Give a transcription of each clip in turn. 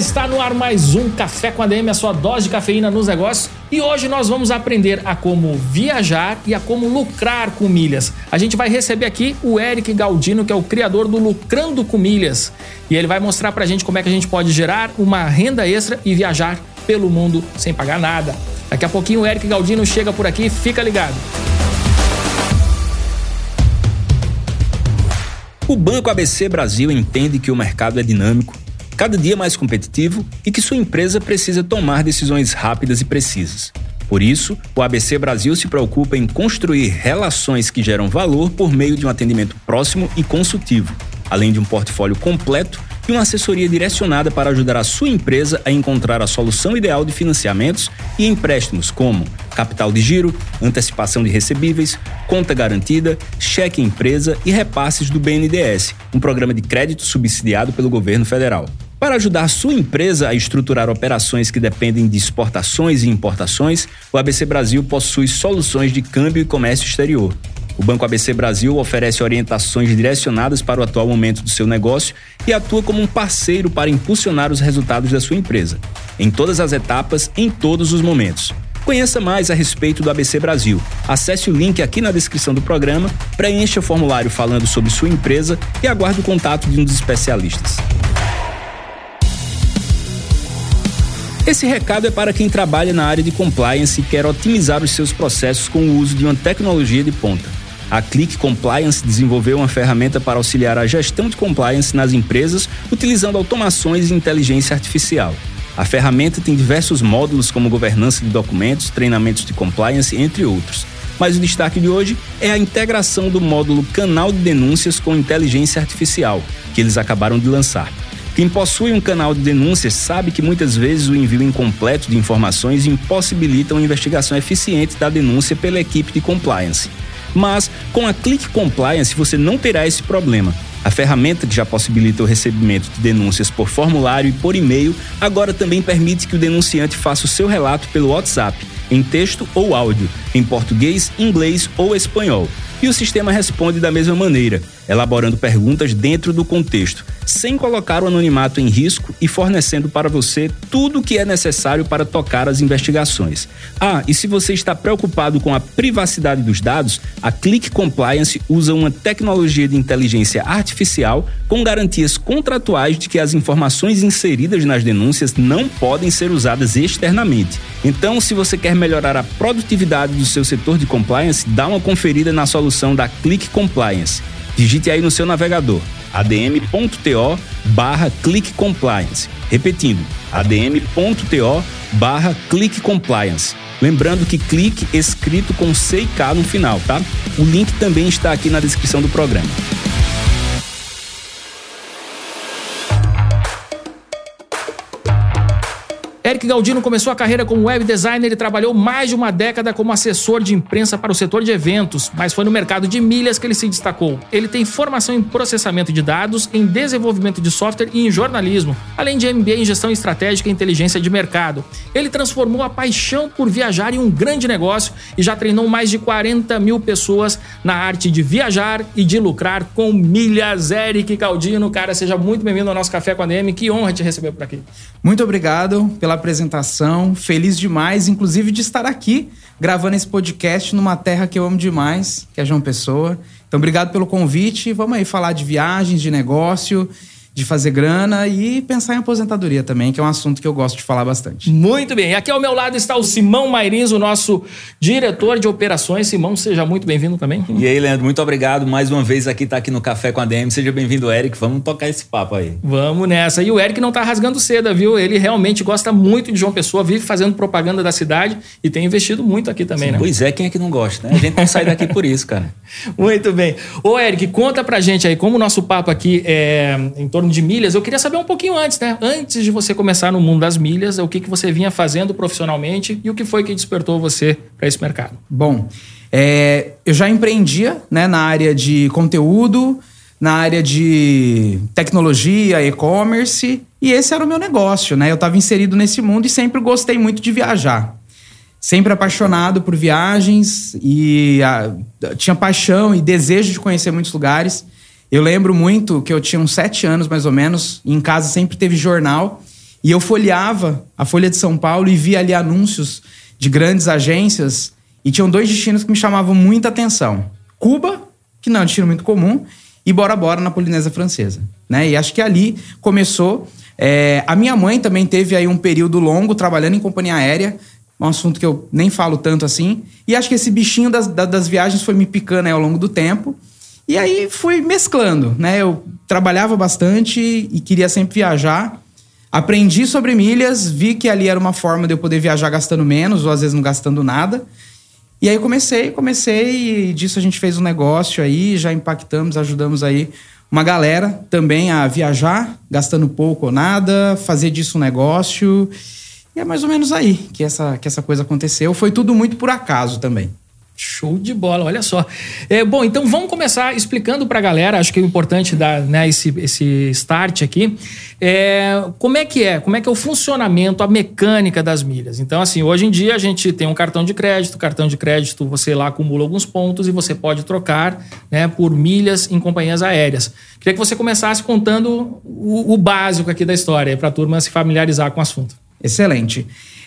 está no ar mais um Café com a DM, a sua dose de cafeína nos negócios. E hoje nós vamos aprender a como viajar e a como lucrar com milhas. A gente vai receber aqui o Eric Galdino, que é o criador do Lucrando com Milhas. E ele vai mostrar pra gente como é que a gente pode gerar uma renda extra e viajar pelo mundo sem pagar nada. Daqui a pouquinho o Eric Galdino chega por aqui, fica ligado. O Banco ABC Brasil entende que o mercado é dinâmico cada dia mais competitivo e que sua empresa precisa tomar decisões rápidas e precisas. Por isso, o ABC Brasil se preocupa em construir relações que geram valor por meio de um atendimento próximo e consultivo, além de um portfólio completo e uma assessoria direcionada para ajudar a sua empresa a encontrar a solução ideal de financiamentos e empréstimos como capital de giro, antecipação de recebíveis, conta garantida, cheque empresa e repasses do BNDES, um programa de crédito subsidiado pelo governo federal. Para ajudar sua empresa a estruturar operações que dependem de exportações e importações, o ABC Brasil possui soluções de câmbio e comércio exterior. O Banco ABC Brasil oferece orientações direcionadas para o atual momento do seu negócio e atua como um parceiro para impulsionar os resultados da sua empresa, em todas as etapas, em todos os momentos. Conheça mais a respeito do ABC Brasil. Acesse o link aqui na descrição do programa, preencha o formulário falando sobre sua empresa e aguarde o contato de um dos especialistas. Esse recado é para quem trabalha na área de compliance e quer otimizar os seus processos com o uso de uma tecnologia de ponta. A Click Compliance desenvolveu uma ferramenta para auxiliar a gestão de compliance nas empresas utilizando automações e inteligência artificial. A ferramenta tem diversos módulos como governança de documentos, treinamentos de compliance, entre outros. Mas o destaque de hoje é a integração do módulo Canal de Denúncias com inteligência artificial, que eles acabaram de lançar. Quem possui um canal de denúncias sabe que muitas vezes o envio incompleto de informações impossibilita uma investigação eficiente da denúncia pela equipe de compliance. Mas com a Click Compliance você não terá esse problema. A ferramenta que já possibilita o recebimento de denúncias por formulário e por e-mail agora também permite que o denunciante faça o seu relato pelo WhatsApp, em texto ou áudio, em português, inglês ou espanhol. E o sistema responde da mesma maneira, elaborando perguntas dentro do contexto, sem colocar o anonimato em risco e fornecendo para você tudo o que é necessário para tocar as investigações. Ah, e se você está preocupado com a privacidade dos dados, a Click Compliance usa uma tecnologia de inteligência artificial com garantias contratuais de que as informações inseridas nas denúncias não podem ser usadas externamente. Então, se você quer melhorar a produtividade do seu setor de compliance, dá uma conferida na solução da Click Compliance. Digite aí no seu navegador adm.to barra click compliance. Repetindo, adm.to barra click compliance. Lembrando que clique escrito com C e K no final, tá? O link também está aqui na descrição do programa. Eric Galdino começou a carreira como web designer e trabalhou mais de uma década como assessor de imprensa para o setor de eventos, mas foi no mercado de milhas que ele se destacou. Ele tem formação em processamento de dados, em desenvolvimento de software e em jornalismo, além de MBA em gestão estratégica e inteligência de mercado. Ele transformou a paixão por viajar em um grande negócio e já treinou mais de 40 mil pessoas na arte de viajar e de lucrar com milhas. Eric Galdino, cara, seja muito bem-vindo ao nosso Café com a DM. Que honra te receber por aqui. Muito obrigado pela apresentação. Feliz demais, inclusive, de estar aqui gravando esse podcast numa terra que eu amo demais, que é João Pessoa. Então, obrigado pelo convite. Vamos aí falar de viagens, de negócio de fazer grana e pensar em aposentadoria também, que é um assunto que eu gosto de falar bastante. Muito bem. Aqui ao meu lado está o Simão Mairins, o nosso diretor de operações. Simão, seja muito bem-vindo também. E aí, Leandro, muito obrigado mais uma vez aqui, tá aqui no Café com a DM. Seja bem-vindo, Eric. Vamos tocar esse papo aí. Vamos nessa. E o Eric não tá rasgando seda, viu? Ele realmente gosta muito de João Pessoa, vive fazendo propaganda da cidade e tem investido muito aqui também, Sim, né? Pois é, quem é que não gosta, né? A gente não sai daqui por isso, cara. Muito bem. Ô, Eric, conta pra gente aí, como o nosso papo aqui é em torno de milhas, eu queria saber um pouquinho antes, né? Antes de você começar no mundo das milhas, o que, que você vinha fazendo profissionalmente e o que foi que despertou você para esse mercado? Bom, é, eu já empreendia né, na área de conteúdo, na área de tecnologia, e-commerce, e esse era o meu negócio, né? Eu estava inserido nesse mundo e sempre gostei muito de viajar. Sempre apaixonado por viagens e a, tinha paixão e desejo de conhecer muitos lugares. Eu lembro muito que eu tinha uns sete anos, mais ou menos, e em casa sempre teve jornal. E eu folheava a Folha de São Paulo e via ali anúncios de grandes agências. E tinham dois destinos que me chamavam muita atenção: Cuba, que não é um destino muito comum, e Bora Bora na Polinésia Francesa. Né? E acho que ali começou. É, a minha mãe também teve aí um período longo trabalhando em companhia aérea, um assunto que eu nem falo tanto assim. E acho que esse bichinho das, das viagens foi me picando ao longo do tempo. E aí fui mesclando, né? Eu trabalhava bastante e queria sempre viajar. Aprendi sobre milhas, vi que ali era uma forma de eu poder viajar gastando menos ou às vezes não gastando nada. E aí comecei, comecei e disso a gente fez um negócio aí, já impactamos, ajudamos aí uma galera também a viajar, gastando pouco ou nada, fazer disso um negócio. E é mais ou menos aí que essa, que essa coisa aconteceu. Foi tudo muito por acaso também. Show de bola, olha só. É, bom, então vamos começar explicando para a galera, acho que é importante dar né, esse, esse start aqui. É, como é que é? Como é que é o funcionamento, a mecânica das milhas? Então, assim, hoje em dia a gente tem um cartão de crédito, cartão de crédito você lá acumula alguns pontos e você pode trocar né, por milhas em companhias aéreas. Queria que você começasse contando o, o básico aqui da história, para a turma se familiarizar com o assunto. Excelente.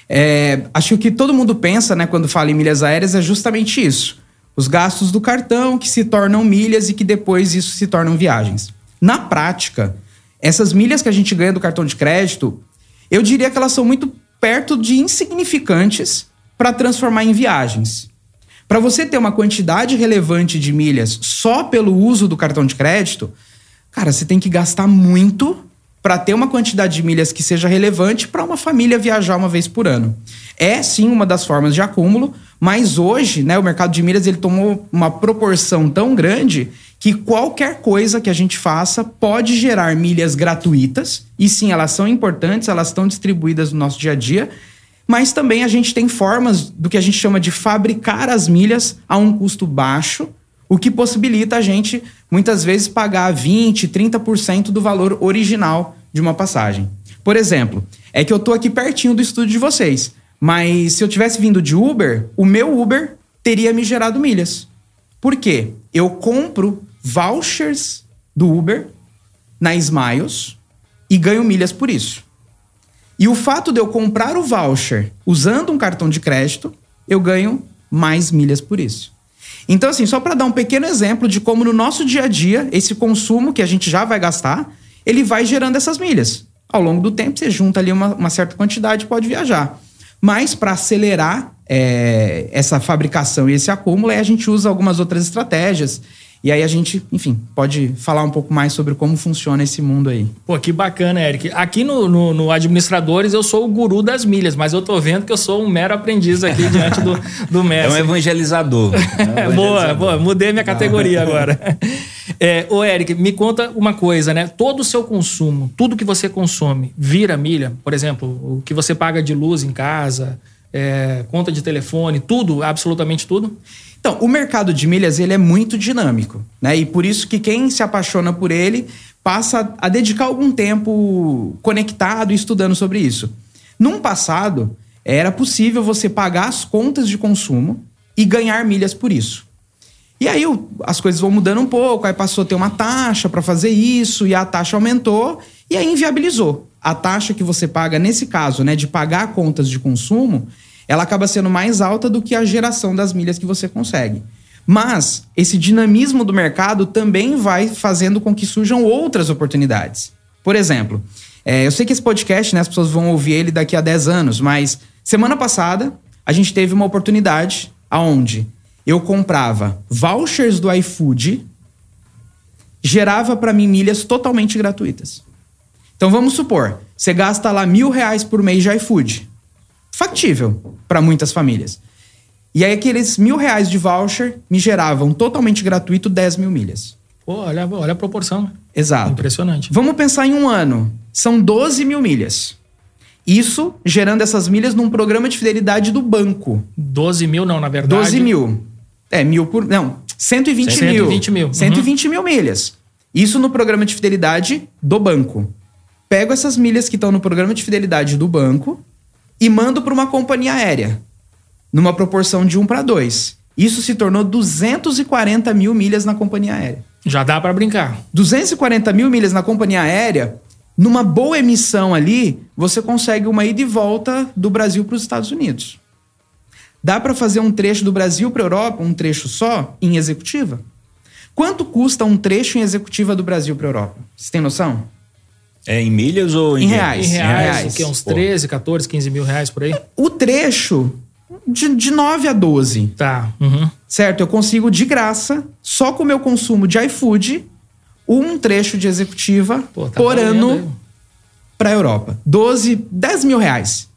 É, acho que o que todo mundo pensa, né, quando fala em milhas aéreas, é justamente isso. Os gastos do cartão que se tornam milhas e que depois isso se tornam viagens. Na prática, essas milhas que a gente ganha do cartão de crédito, eu diria que elas são muito perto de insignificantes para transformar em viagens. Para você ter uma quantidade relevante de milhas só pelo uso do cartão de crédito, cara, você tem que gastar muito para ter uma quantidade de milhas que seja relevante para uma família viajar uma vez por ano. É sim uma das formas de acúmulo, mas hoje, né, o mercado de milhas ele tomou uma proporção tão grande que qualquer coisa que a gente faça pode gerar milhas gratuitas. E sim, elas são importantes, elas estão distribuídas no nosso dia a dia. Mas também a gente tem formas do que a gente chama de fabricar as milhas a um custo baixo, o que possibilita a gente muitas vezes pagar 20, 30% do valor original de uma passagem. Por exemplo, é que eu tô aqui pertinho do estúdio de vocês, mas se eu tivesse vindo de Uber, o meu Uber teria me gerado milhas. Por quê? Eu compro vouchers do Uber na Smiles e ganho milhas por isso. E o fato de eu comprar o voucher usando um cartão de crédito, eu ganho mais milhas por isso. Então, assim, só para dar um pequeno exemplo de como no nosso dia a dia, esse consumo que a gente já vai gastar, ele vai gerando essas milhas. Ao longo do tempo, você junta ali uma, uma certa quantidade e pode viajar. Mas para acelerar é, essa fabricação e esse acúmulo, a gente usa algumas outras estratégias. E aí a gente, enfim, pode falar um pouco mais sobre como funciona esse mundo aí. Pô, que bacana, Eric. Aqui no, no, no Administradores eu sou o guru das milhas, mas eu tô vendo que eu sou um mero aprendiz aqui diante do, do mestre. É um evangelizador. É um evangelizador. boa, boa. Mudei minha categoria agora. É, ô, Eric, me conta uma coisa, né? Todo o seu consumo, tudo que você consome, vira milha? Por exemplo, o que você paga de luz em casa, é, conta de telefone, tudo, absolutamente tudo? Então, o mercado de milhas ele é muito dinâmico, né? E por isso que quem se apaixona por ele passa a dedicar algum tempo conectado e estudando sobre isso. Num passado, era possível você pagar as contas de consumo e ganhar milhas por isso. E aí as coisas vão mudando um pouco, aí passou a ter uma taxa para fazer isso, e a taxa aumentou, e aí inviabilizou. A taxa que você paga, nesse caso, né, de pagar contas de consumo, ela acaba sendo mais alta do que a geração das milhas que você consegue. Mas esse dinamismo do mercado também vai fazendo com que surjam outras oportunidades. Por exemplo, é, eu sei que esse podcast, né, as pessoas vão ouvir ele daqui a 10 anos, mas semana passada a gente teve uma oportunidade aonde eu comprava vouchers do iFood, gerava para mim milhas totalmente gratuitas. Então vamos supor, você gasta lá mil reais por mês de iFood. Factível para muitas famílias. E aí aqueles mil reais de voucher me geravam totalmente gratuito 10 mil milhas. Pô, olha, olha a proporção. Exato. Impressionante. Vamos pensar em um ano. São 12 mil milhas. Isso gerando essas milhas num programa de fidelidade do banco. 12 mil não, na verdade. 12 mil. É, mil por. Não, 120, 120 mil. mil. Uhum. 120 mil milhas. Isso no programa de fidelidade do banco. Pego essas milhas que estão no programa de fidelidade do banco e mando para uma companhia aérea. Numa proporção de 1 para 2. Isso se tornou 240 mil milhas na companhia aérea. Já dá para brincar. 240 mil milhas na companhia aérea, numa boa emissão ali, você consegue uma ida e volta do Brasil para os Estados Unidos. Dá para fazer um trecho do Brasil para Europa, um trecho só, em executiva? Quanto custa um trecho em executiva do Brasil para Europa? Você tem noção? É em milhas ou em, Em reais. Em reais, reais. o quê? Uns Pô. 13, 14, 15 mil reais por aí? O trecho de, de 9 a 12, Tá. Uhum. certo? Eu consigo de graça, só com o meu consumo de iFood, um trecho de executiva Pô, tá por valendo ano aí. para a Europa. 12, 10 mil reais.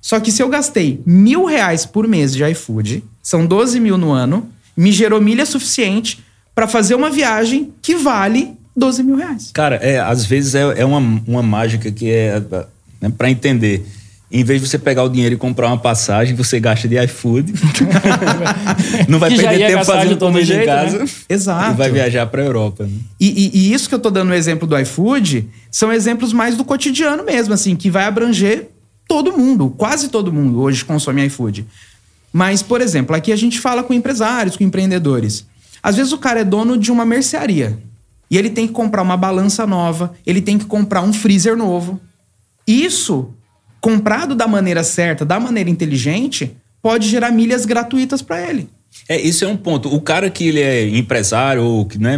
Só que se eu gastei mil reais por mês de iFood, são 12 mil no ano, me gerou milha suficiente para fazer uma viagem que vale 12 mil reais. Cara, é, às vezes é, é uma, uma mágica que é né, para entender. Em vez de você pegar o dinheiro e comprar uma passagem, você gasta de iFood. Não vai Que perder tempo fazendo todo comida em jeito, casa. né? Exato. E vai viajar para Europa. Né? E, e- e isso que eu tô dando o exemplo do iFood são exemplos mais do cotidiano mesmo, assim, que vai abranger todo mundo, quase todo mundo hoje consome iFood. Mas, por exemplo, aqui a gente fala com empresários, com empreendedores. Às vezes o cara é dono de uma mercearia e ele tem que comprar uma balança nova, ele tem que comprar um freezer novo. Isso, comprado da maneira certa, da maneira inteligente, pode gerar milhas gratuitas para ele. É, isso é um ponto. O cara que ele é empresário, ou que né,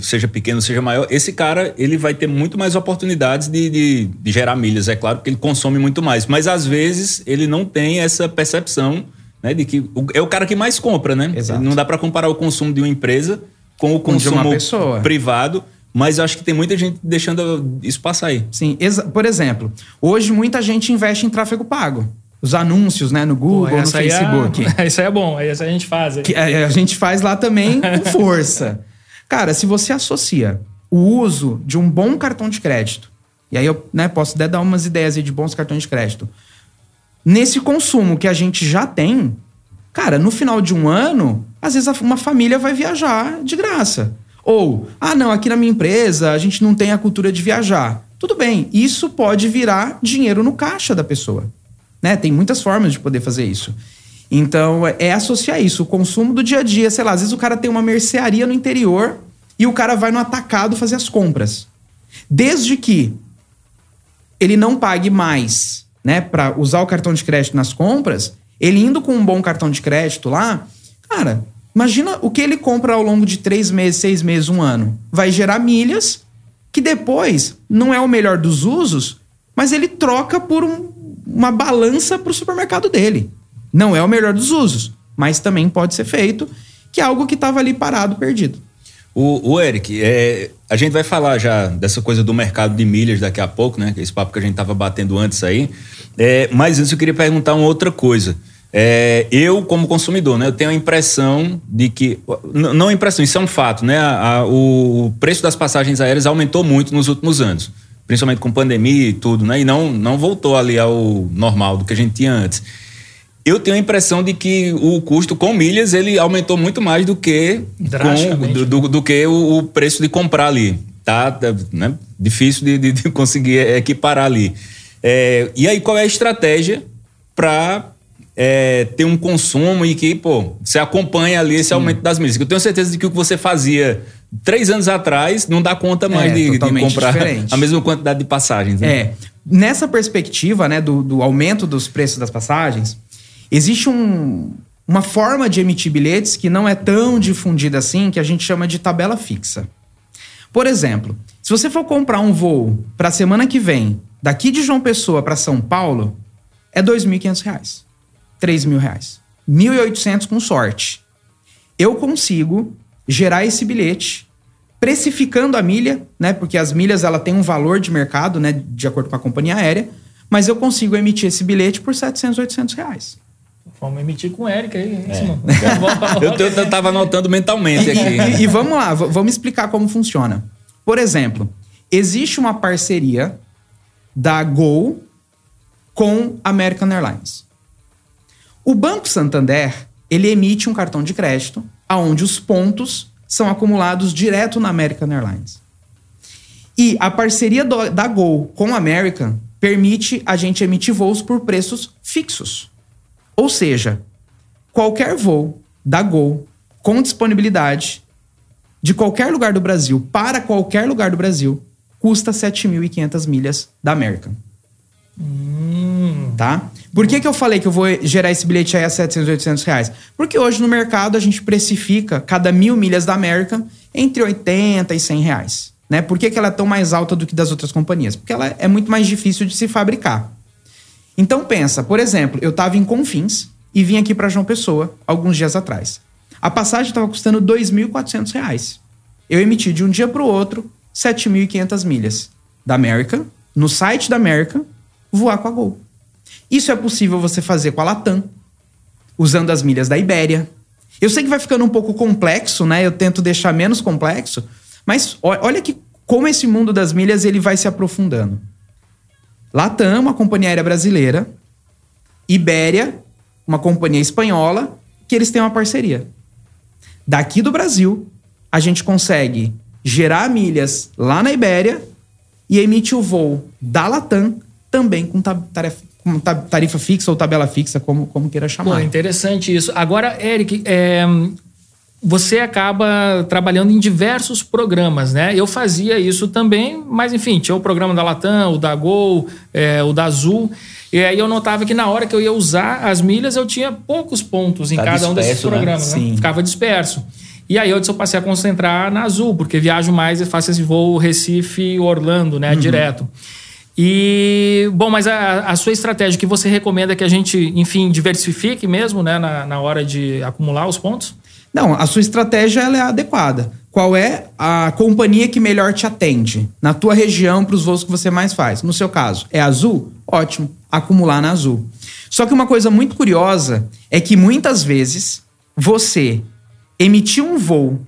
seja pequeno, seja maior, esse cara ele vai ter muito mais oportunidades de, de, de gerar milhas. É claro que ele consome muito mais, mas às vezes ele não tem essa percepção né, de que é o cara que mais compra, né? Exato. Não dá para comparar o consumo de uma empresa com o consumo pessoa. privado, mas eu acho que tem muita gente deixando isso passar aí. Sim, por exemplo, hoje muita gente investe em tráfego pago. Os anúncios, né, no Google, Pô, no é- Facebook. isso aí é bom, aí essa a gente faz. Que a, a gente faz lá também com força. Cara, se você associa o uso de um bom cartão de crédito, e aí eu né, posso até dar umas ideias aí de bons cartões de crédito, nesse consumo que a gente já tem, cara, no final de um ano, às vezes uma família vai viajar de graça. Ou, ah, não, aqui na minha empresa a gente não tem a cultura de viajar. Tudo bem, isso pode virar dinheiro no caixa da pessoa. Né? Tem muitas formas de poder fazer isso. Então, é- é associar isso, o consumo do dia a dia. Sei lá, às vezes o cara tem uma mercearia no interior e o cara vai no atacado fazer as compras. Desde que ele não pague mais, né, para usar o cartão de crédito nas compras, ele indo com um bom cartão de crédito lá, cara, imagina o que ele compra ao longo de três meses, seis meses, um ano. Vai gerar milhas que depois não é o melhor dos usos, mas ele troca por um- uma balança para o supermercado dele. Não é o melhor dos usos, mas também pode ser feito, que é algo que estava ali parado, perdido. O, o Eric, é, a gente vai falar já dessa coisa do mercado de milhas daqui a pouco, né? é Esse papo que a gente estava batendo antes aí. É, mas antes eu queria perguntar uma outra coisa. É, eu, como consumidor, né, eu tenho a impressão de que. Não a impressão, isso é um fato, né? A- a- o, preço das passagens aéreas aumentou muito nos últimos anos, principalmente com pandemia e tudo, né? E não, não voltou ali ao normal do que a gente tinha antes. Eu tenho a impressão de que o custo com milhas ele aumentou muito mais do que com, do, do- do que o, o preço de comprar ali. Tá, tá, né? difícil de, de- de conseguir equiparar ali. É, e aí, qual é a estratégia para ter um consumo e que, pô, você acompanha ali esse aumento das milhas? Eu tenho certeza de que o que você fazia três anos atrás não dá conta mais É, de, de comprar diferente. a mesma quantidade de passagens. né? É. Nessa perspectiva, né, do, do aumento dos preços das passagens, existe um- uma forma de emitir bilhetes que não é tão difundida assim, que a gente chama de tabela fixa. Por exemplo, se você for comprar um voo para a semana que vem, daqui de João Pessoa para São Paulo, é R$ 2.500, R$ 3.000, R$ 1.800 com sorte. Eu consigo gerar esse bilhete precificando a milha, né? Porque as milhas ela tem um valor de mercado, né? De acordo com a companhia aérea, mas eu consigo emitir esse bilhete por 700, 800 reais. Vamos emitir com o Eric aí, é. eu, eu, eu tava anotando mentalmente aqui. E, e, e vamos lá, vamos explicar como funciona. Por exemplo, existe uma parceria da Gol com American Airlines. O Banco Santander, ele emite um cartão de crédito aonde os pontos são acumulados direto na American Airlines. E a parceria do, da Gol com a American permite a gente emitir voos por preços fixos. Ou seja, qualquer voo da Gol com disponibilidade de qualquer lugar do Brasil para qualquer lugar do Brasil custa 7.500 milhas da American. Hum. Tá? Por que, que eu falei que eu vou gerar esse bilhete aí a 700, 800 reais? Porque hoje no mercado a gente precifica cada mil milhas da American entre 80 e 100 reais. Né? Por que, que ela é tão mais alta do que das outras companhias? Porque ela é muito mais difícil de se fabricar. Então pensa, por exemplo, eu estava em Confins e vim aqui para João Pessoa alguns dias atrás. A passagem estava custando R$ 2.400. Eu emiti de um dia para o outro 7.500 milhas da América, no site da América, voar com a Gol. Isso é possível você fazer com a Latam, usando as milhas da Ibéria. Eu sei que vai ficando um pouco complexo, né? Eu tento deixar menos complexo, mas olha que como esse mundo das milhas ele vai se aprofundando. Latam, uma companhia aérea brasileira, Ibéria, uma companhia espanhola, que eles têm uma parceria. Daqui do Brasil, a gente consegue gerar milhas lá na Ibéria e emite o voo da Latam também com tarefa, com tarifa fixa ou tabela fixa, como, como queira chamar. Pô, interessante isso. Agora, Eric, é, você acaba trabalhando em diversos programas, né? Eu fazia isso também, mas enfim, tinha o programa da Latam, o da Gol, é, o da Azul. E aí eu notava que na hora que eu ia usar as milhas, eu tinha poucos pontos em tá cada disperso, um desses né? programas, né? Né? Ficava disperso. E aí eu disse, eu passei a concentrar na Azul, porque viajo mais e faço esse voo Recife-Orlando, né? Uhum. Direto. E, bom, mas a, a, sua estratégia que você recomenda que a gente, enfim, diversifique mesmo, né, na, na hora de acumular os pontos? Não, a sua estratégia ela é adequada. Qual é a companhia que melhor te atende na tua região para os voos que você mais faz? No seu caso, é Azul? Ótimo, acumular na Azul. Só que uma coisa muito curiosa é que muitas vezes você emitiu um voo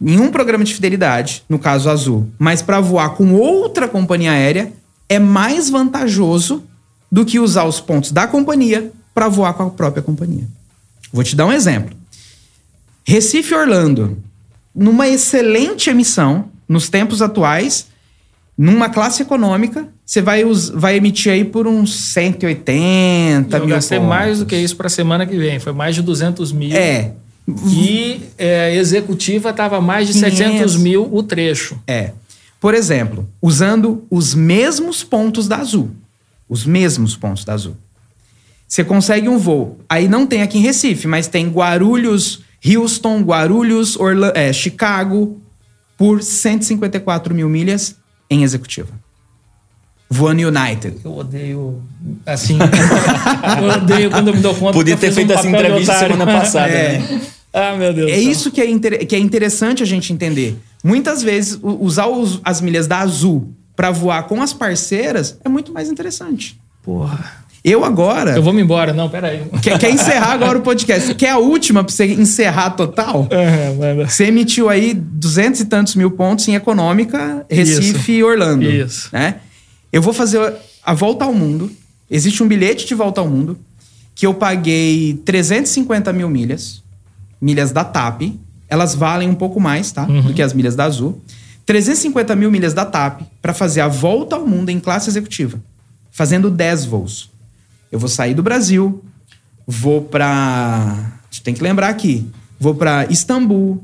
em um programa de fidelidade, no caso Azul, mas para voar com outra companhia aérea, é mais vantajoso do que usar os pontos da companhia para voar com a própria companhia. Vou te dar um exemplo. Recife Orlando, numa excelente emissão, nos tempos atuais, numa classe econômica, você vai, vai emitir aí por uns 180 Eu mil. Pontos. mais do que isso para a semana que vem. Foi mais de 200 mil. É. E é, executiva estava mais de 500. 700 mil o trecho. É. Por exemplo, usando os mesmos pontos da Azul. Os mesmos pontos da Azul. Você consegue um voo. Aí não tem aqui em Recife, mas tem Guarulhos, Houston, Guarulhos, Orla é, Chicago, por 154 mil milhas em executiva. Voando United. Eu odeio. Assim. eu odeio quando eu me dou conta. Podia ter feito um essa entrevista semana passada, é. né? Ah, meu Deus. É isso que é, que é interessante a gente entender. Muitas vezes, usar os, as milhas da Azul para voar com as parceiras é muito mais interessante. Porra. Eu agora. Eu vou me embora, não, peraí. Quer, quer encerrar agora o podcast? Quer a última pra você encerrar total? Uhum, você emitiu aí duzentos e tantos mil pontos em econômica, Recife Isso. e Orlando. Isso. Né? Eu vou fazer a volta ao mundo. Existe um bilhete de volta ao mundo que eu paguei 350 mil milhas, milhas da TAP. Elas valem um pouco mais, tá? Uhum. Do que as milhas da Azul. 350 mil milhas da TAP para fazer a volta ao mundo em classe executiva, fazendo 10 voos. Eu vou sair do Brasil, vou para. Tem que lembrar aqui. Vou para Istambul,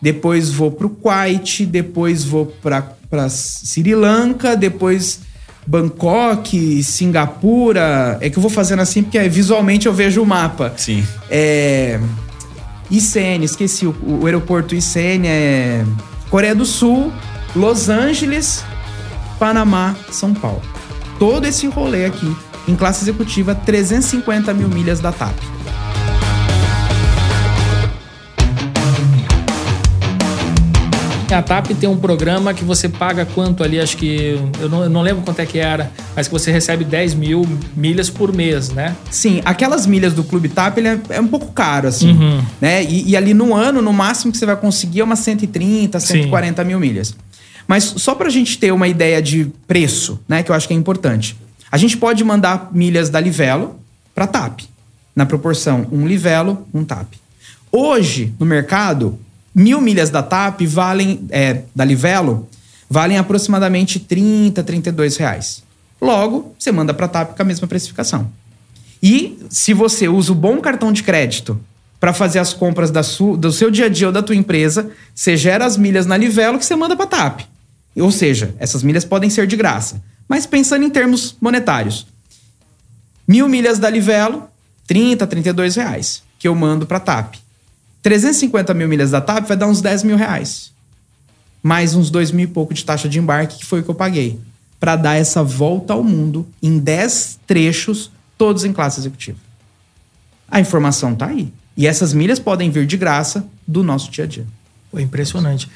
depois vou para o Kuwait, depois vou para Sri Lanka, depois Bangkok, Singapura. É que eu vou fazendo assim porque visualmente eu vejo o mapa. Sim. É. ICN, esqueci o, o aeroporto ICN é Coreia do Sul, Los Angeles, Panamá, São Paulo. Todo esse rolê aqui, em classe executiva, 350 mil milhas da TAP. A TAP tem um programa que você paga quanto ali, acho que. Eu não, eu não, lembro quanto é que era, mas que você recebe 10 mil milhas por mês, né? Sim, aquelas milhas do Clube TAP ele é, é um pouco caro, assim. Uhum. Né? E, e, ali no ano, no máximo que você vai conseguir é umas 130, 140 Sim. mil milhas. Mas só pra gente ter uma ideia de preço, né? Que eu acho que é importante. A gente pode mandar milhas da Livelo para TAP, na proporção um Livelo, um TAP. Hoje, no mercado, mil milhas da TAP valem, é, da Livelo, valem aproximadamente 30, 32 reais. Logo, você manda para a TAP com a mesma precificação. E se você usa o bom cartão de crédito para fazer as compras da sua, do seu dia a dia ou da tua empresa, você gera as milhas na Livelo que você manda para a TAP. Ou seja, essas milhas podem ser de graça. Mas pensando em termos monetários, mil milhas da Livelo, 30, 32 reais, que eu mando para a TAP. 350 mil milhas da TAP vai dar uns 10 mil reais. Mais uns 2 mil e pouco de taxa de embarque, que foi o que eu paguei. Para dar essa volta ao mundo em 10 trechos, todos em classe executiva. A informação tá aí. E essas milhas podem vir de graça do nosso dia a dia. Foi impressionante.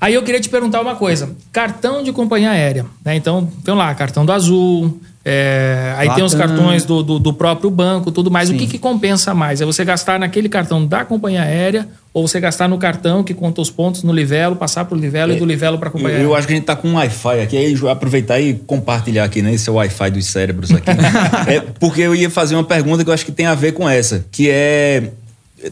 Aí eu queria te perguntar uma coisa: cartão de companhia aérea. Né? Então, tem lá, cartão do Azul, é, aí Latam. tem os cartões do, do, do, próprio banco, tudo mais. Sim. O que, que compensa mais? É você gastar naquele cartão da companhia aérea ou você gastar no cartão que conta os pontos no Livelo, passar para o Livelo é, e do Livelo para a companhia eu, eu, acho que a gente está com um Wi-Fi aqui, aí aproveitar e compartilhar aqui, né? Esse é o Wi-Fi dos cérebros aqui. é, porque eu ia fazer uma pergunta que eu acho que tem a ver com essa, que é...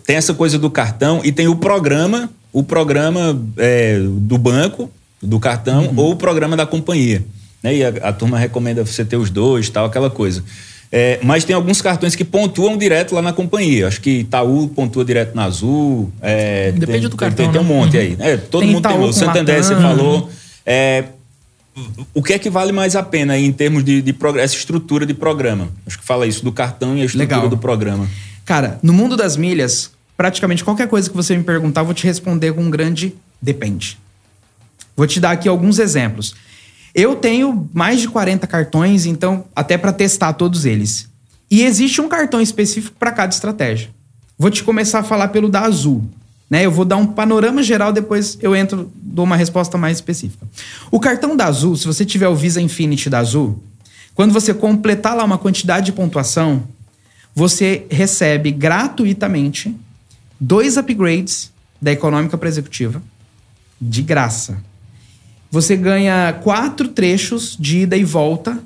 Tem essa coisa do cartão e tem o programa, o programa é, do banco, do cartão, uhum. ou o programa da companhia né? E a, a turma recomenda você ter os dois, tal, aquela coisa. É, mas tem alguns cartões que pontuam direto lá na companhia. Acho que Itaú pontua direto na Azul. É, Depende tem, do cartão. Tem, tem um né? monte uhum. aí. É, todo tem mundo Itaú tem. O Santander, você falou. É, o que é que vale mais a pena em termos de, de essa estrutura de programa? Acho que fala isso do cartão e a estrutura Legal. do programa. Cara, no mundo das milhas, praticamente qualquer coisa que você me perguntar, eu vou te responder com um grande depende. Vou te dar aqui alguns exemplos. Eu tenho mais de 40 cartões, então, até para testar todos eles. E existe um cartão específico para cada estratégia. Vou te começar a falar pelo da Azul. Né? Eu vou dar um panorama geral, depois eu entro, dou uma resposta mais específica. O cartão da Azul, se você tiver o Visa Infinity da Azul, quando você completar lá uma quantidade de pontuação, você recebe gratuitamente dois upgrades da econômica para executiva de graça você ganha quatro trechos de ida e volta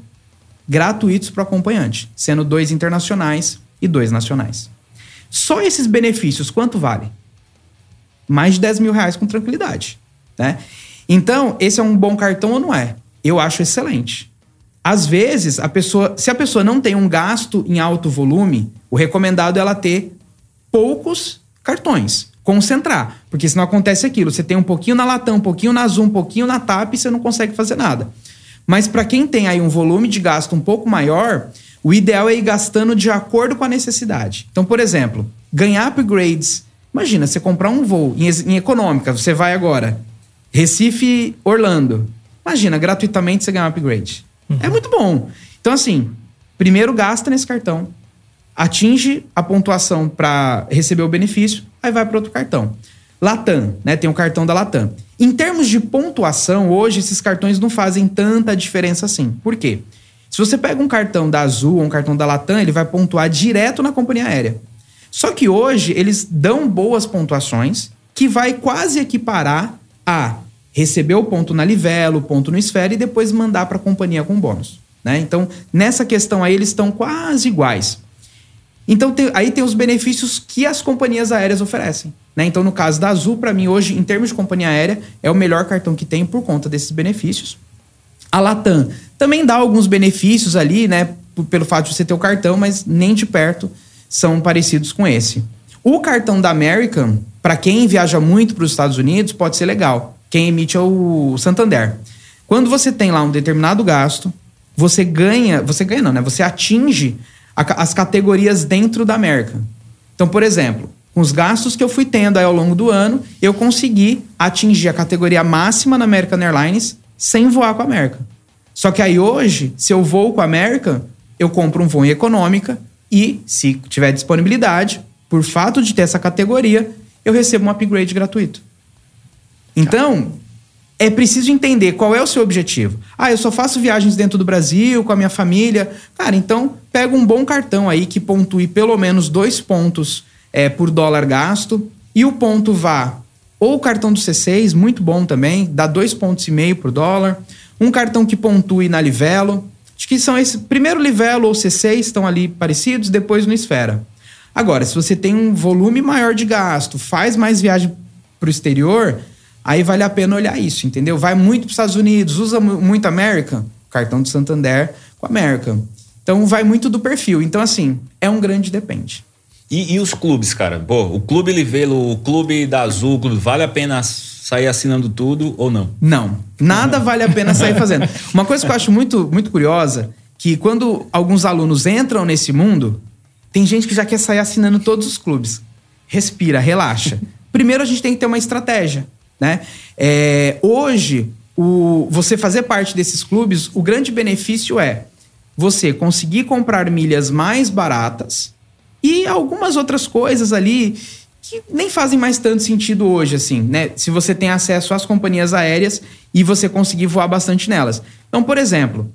gratuitos para o acompanhante, sendo dois internacionais e dois nacionais. Só esses benefícios, quanto vale? Mais de 10 mil reais com tranquilidade. Né? Então, esse é um bom cartão ou não é? Eu acho excelente. Às vezes, a pessoa, se a pessoa não tem um gasto em alto volume, o recomendado é ela ter poucos cartões concentrar. Porque senão acontece aquilo. Você tem um pouquinho na Latam, um pouquinho na Zoom, um pouquinho na TAP e você não consegue fazer nada. Mas para quem tem aí um volume de gasto um pouco maior, o ideal é ir gastando de acordo com a necessidade. Então, por exemplo, ganhar upgrades. Imagina, você comprar um voo em, em econômica, você vai agora. Recife, Orlando. Imagina, gratuitamente você ganhar um upgrade. Uhum. É muito bom. Então, assim, primeiro gasta nesse cartão atinge a pontuação para receber o benefício, aí vai para outro cartão. Latam, né? Tem o cartão da Latam. Em termos de pontuação, hoje esses cartões não fazem tanta diferença assim. Por quê? Se você pega um cartão da Azul ou um cartão da Latam, ele vai pontuar direto na companhia aérea. Só que hoje eles dão boas pontuações que vai quase equiparar a receber o ponto na Livelo, o ponto no Esfera e depois mandar para a companhia com bônus. Né? Então, nessa questão aí, eles estão quase iguais. Então tem, aí tem os benefícios que as companhias aéreas oferecem. Né? Então, no caso da Azul, para mim, hoje, em termos de companhia aérea, é o melhor cartão que tem por conta desses benefícios. A Latam também dá alguns benefícios ali, né? Pelo fato de você ter o cartão, mas nem de perto são parecidos com esse. O cartão da American, para quem viaja muito para os Estados Unidos, pode ser legal. Quem emite é o Santander. Quando você tem lá um determinado gasto, você ganha, você ganha não, né? Você atinge a, as categorias dentro da América. Então, por exemplo, Com os gastos que eu fui tendo ao longo do ano, eu consegui atingir a categoria máxima na American Airlines sem voar com a American. Só que aí hoje, se eu vou com a American, eu compro um voo em econômica e, se tiver disponibilidade, por fato de ter essa categoria, eu recebo um upgrade gratuito. Então, é preciso entender qual é o seu objetivo. Ah, eu só faço viagens dentro do Brasil, com a minha família. Cara, então pega um bom cartão aí que pontue pelo menos dois pontos é, por dólar gasto. E o ponto vá ou o cartão do C6, muito bom também, dá dois pontos e meio por dólar. Um cartão que pontue na Livelo. Acho que são esse primeiro Livelo ou C6 estão ali parecidos, depois no Esfera. Agora, se você tem um volume maior de gasto, faz mais viagem para o exterior, Aí vale a pena olhar isso, entendeu? Vai muito para os Estados Unidos, usa muito América, cartão do Santander com América. Então vai muito do perfil. Então, assim, é um grande depende. E, e os clubes, cara? Pô, o Clube Livelo, o Clube da Azul, vale a pena sair assinando tudo ou não? Não. Nada vale a pena sair fazendo. Uma coisa que eu acho muito, muito curiosa, que quando alguns alunos entram nesse mundo, tem gente que já quer sair assinando todos os clubes. Respira, relaxa. Primeiro a gente tem que ter uma estratégia. Né? É, hoje, o, você fazer parte desses clubes, o grande benefício é você conseguir comprar milhas mais baratas e algumas outras coisas ali que nem fazem mais tanto sentido hoje, assim, né? Se você tem acesso às companhias aéreas e você conseguir voar bastante nelas. Então, por exemplo,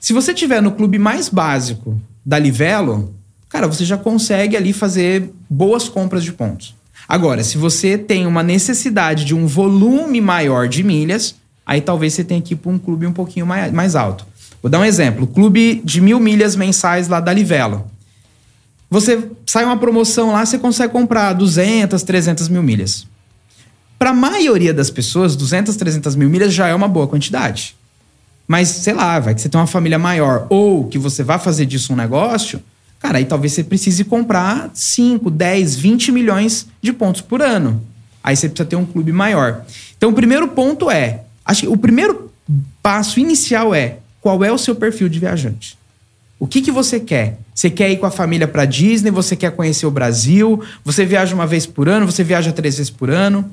se você tiver no clube mais básico da Livelo, cara, você já consegue ali fazer boas compras de pontos. Agora, se você tem uma necessidade de um volume maior de milhas, aí talvez você tenha que ir para um clube um pouquinho mais, mais alto. Vou dar um exemplo: clube de mil milhas mensais lá da Livelo. Você sai uma promoção lá, você consegue comprar 200, 300 mil milhas. Para a maioria das pessoas, 200, 300 mil milhas já é uma boa quantidade. Mas, sei lá, vai que você tem uma família maior ou que você vai fazer disso um negócio, Cara, aí talvez você precise comprar 5, 10, 20 milhões de pontos por ano. Aí você precisa ter um clube maior. Então, o primeiro ponto é: acho que o primeiro passo inicial é qual é o seu perfil de viajante. O que, que você quer? Você quer ir com a família para Disney? Você quer conhecer o Brasil? Você viaja uma vez por ano? Você viaja três vezes por ano?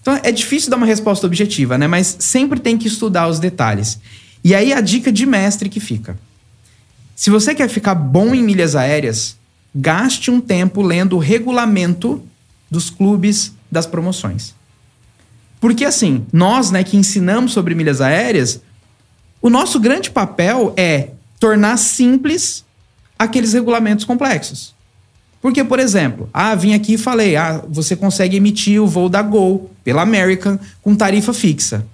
Então é difícil dar uma resposta objetiva, né? Mas sempre tem que estudar os detalhes. E aí a dica de mestre que fica. Se você quer ficar bom em milhas aéreas, gaste um tempo lendo o regulamento dos clubes das promoções. Porque assim, nós, né, que ensinamos sobre milhas aéreas, o nosso grande papel é tornar simples aqueles regulamentos complexos. Porque, por exemplo, ah, vim aqui e falei, ah, você consegue emitir o voo da Gol pela American com tarifa fixa.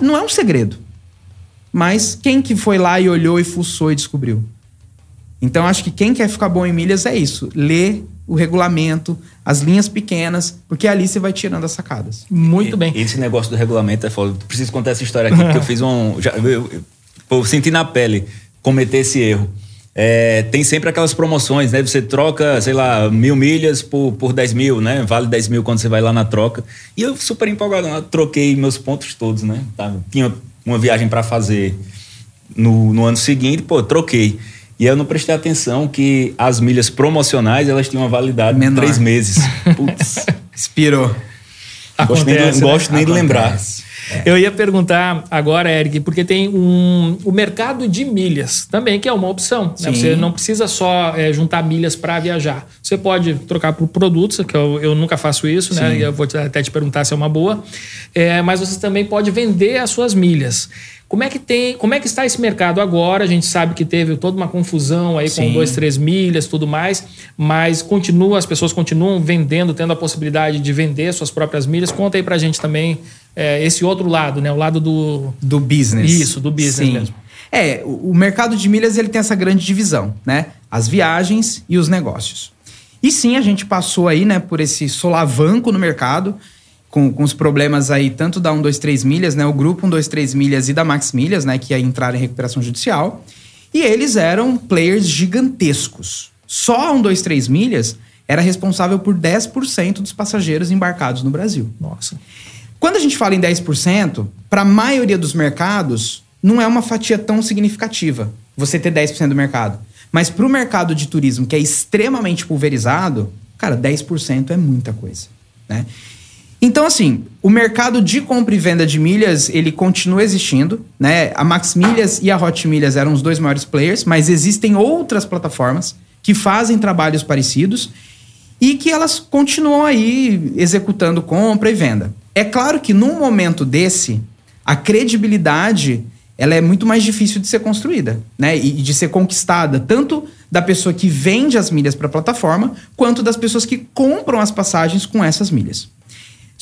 Não é um segredo. Mas quem que foi lá e olhou e fuçou e descobriu? Então acho que quem quer ficar bom em milhas é isso, ler o regulamento, as linhas pequenas, porque ali você vai tirando as sacadas. Muito e, bem. Esse negócio do regulamento é foda. Preciso contar essa história aqui, porque eu fiz um. Já, eu, eu, eu, senti na pele cometer esse erro. É, tem sempre aquelas promoções, né? Você troca, sei lá, mil milhas por, por 10 mil, né? Vale 10 mil quando você vai lá na troca. E eu super empolgado, eu troquei meus pontos todos, né? Tá, tinha uma viagem para fazer no, no ano seguinte, pô, troquei. E eu não prestei atenção que as milhas promocionais elas tinham uma validade Menor. de três meses. Putz. Expirou. Acontece, gosto nem, de, né? gosto nem de lembrar. É. Eu ia perguntar agora, Eric, porque tem um, o mercado de milhas também, que é uma opção. Né? Você não precisa só é, juntar milhas para viajar. Você pode trocar por produtos, que eu, eu nunca faço isso, né? Sim. né? E eu vou até te perguntar se é uma boa. É, mas você também pode vender as suas milhas. Como é que tem, como é que está esse mercado agora? A gente sabe que teve toda uma confusão aí Sim. com dois, três milhas, tudo mais, mas continua, as pessoas continuam vendendo, tendo a possibilidade de vender suas próprias milhas. Conta aí pra gente também é, esse outro lado, né? O lado do do business. Isso, do business Sim. mesmo. É, o mercado de milhas ele tem essa grande divisão, né? As viagens e os negócios. E sim, a gente passou aí, né, por esse solavanco no mercado com, com os problemas aí, tanto da 123 Milhas, né? O grupo 123 Milhas e da Max Milhas, né? Que ia entrar em recuperação judicial. E eles eram players gigantescos. Só a 123 Milhas era responsável por 10% dos passageiros embarcados no Brasil. Nossa. Quando a gente fala em 10%, para a maioria dos mercados, não é uma fatia tão significativa você ter 10% do mercado. Mas para o mercado de turismo, que é extremamente pulverizado, Cara, 10% é muita coisa, né? Então, assim, o mercado de compra e venda de milhas, ele continua existindo, né? A Max Milhas e a Hot Milhas eram os dois maiores players, mas existem outras plataformas que fazem trabalhos parecidos e que elas continuam aí executando compra e venda. É claro que num momento desse, a credibilidade ela é muito mais difícil de ser construída, né? E de ser conquistada, tanto da pessoa que vende as milhas para a plataforma, quanto das pessoas que compram as passagens com essas milhas.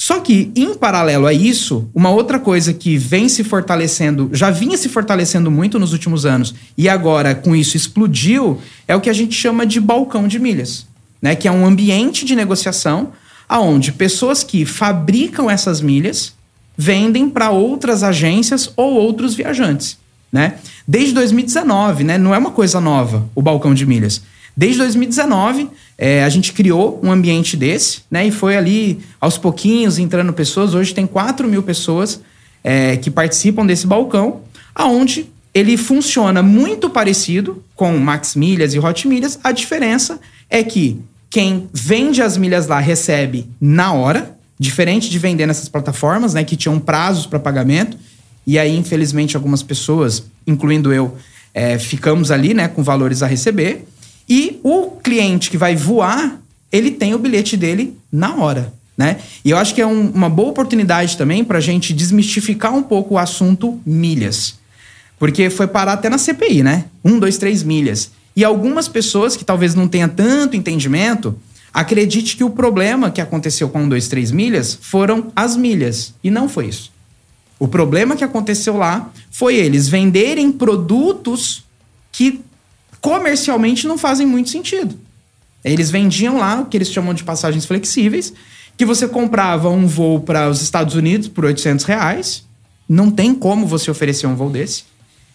Só que, em paralelo a isso, uma outra coisa que vem se fortalecendo, já vinha se fortalecendo muito nos últimos anos, e agora com isso explodiu, é o que a gente chama de balcão de milhas, né? Que é um ambiente de negociação aonde pessoas que fabricam essas milhas vendem para outras agências ou outros viajantes, né? Desde 2019, né? Não é uma coisa nova o balcão de milhas. Desde 2019, é, a gente criou um ambiente desse, né? E foi ali, aos pouquinhos, entrando pessoas. Hoje tem 4 mil pessoas é, que participam desse balcão, aonde ele funciona muito parecido com Max Milhas e Hot Milhas. A diferença é que quem vende as milhas lá recebe na hora, diferente de vender nessas plataformas, né? Que tinham prazos para pagamento. E aí, infelizmente, algumas pessoas, incluindo eu, é, ficamos ali, né, com valores a receber. E o cliente que vai voar, ele tem o bilhete dele na hora. Né? E eu acho que é um, uma boa oportunidade também para a gente desmistificar um pouco o assunto milhas. Porque foi parar até na CPI, né? Um, dois, três milhas. E algumas pessoas que talvez não tenham tanto entendimento, acredite que o problema que aconteceu com um, dois, três milhas foram as milhas. E não foi isso. O problema que aconteceu lá foi eles venderem produtos que comercialmente não fazem muito sentido. Eles vendiam lá o que eles chamam de passagens flexíveis, que você comprava um voo para os Estados Unidos por 800 reais. Não tem como você oferecer um voo desse.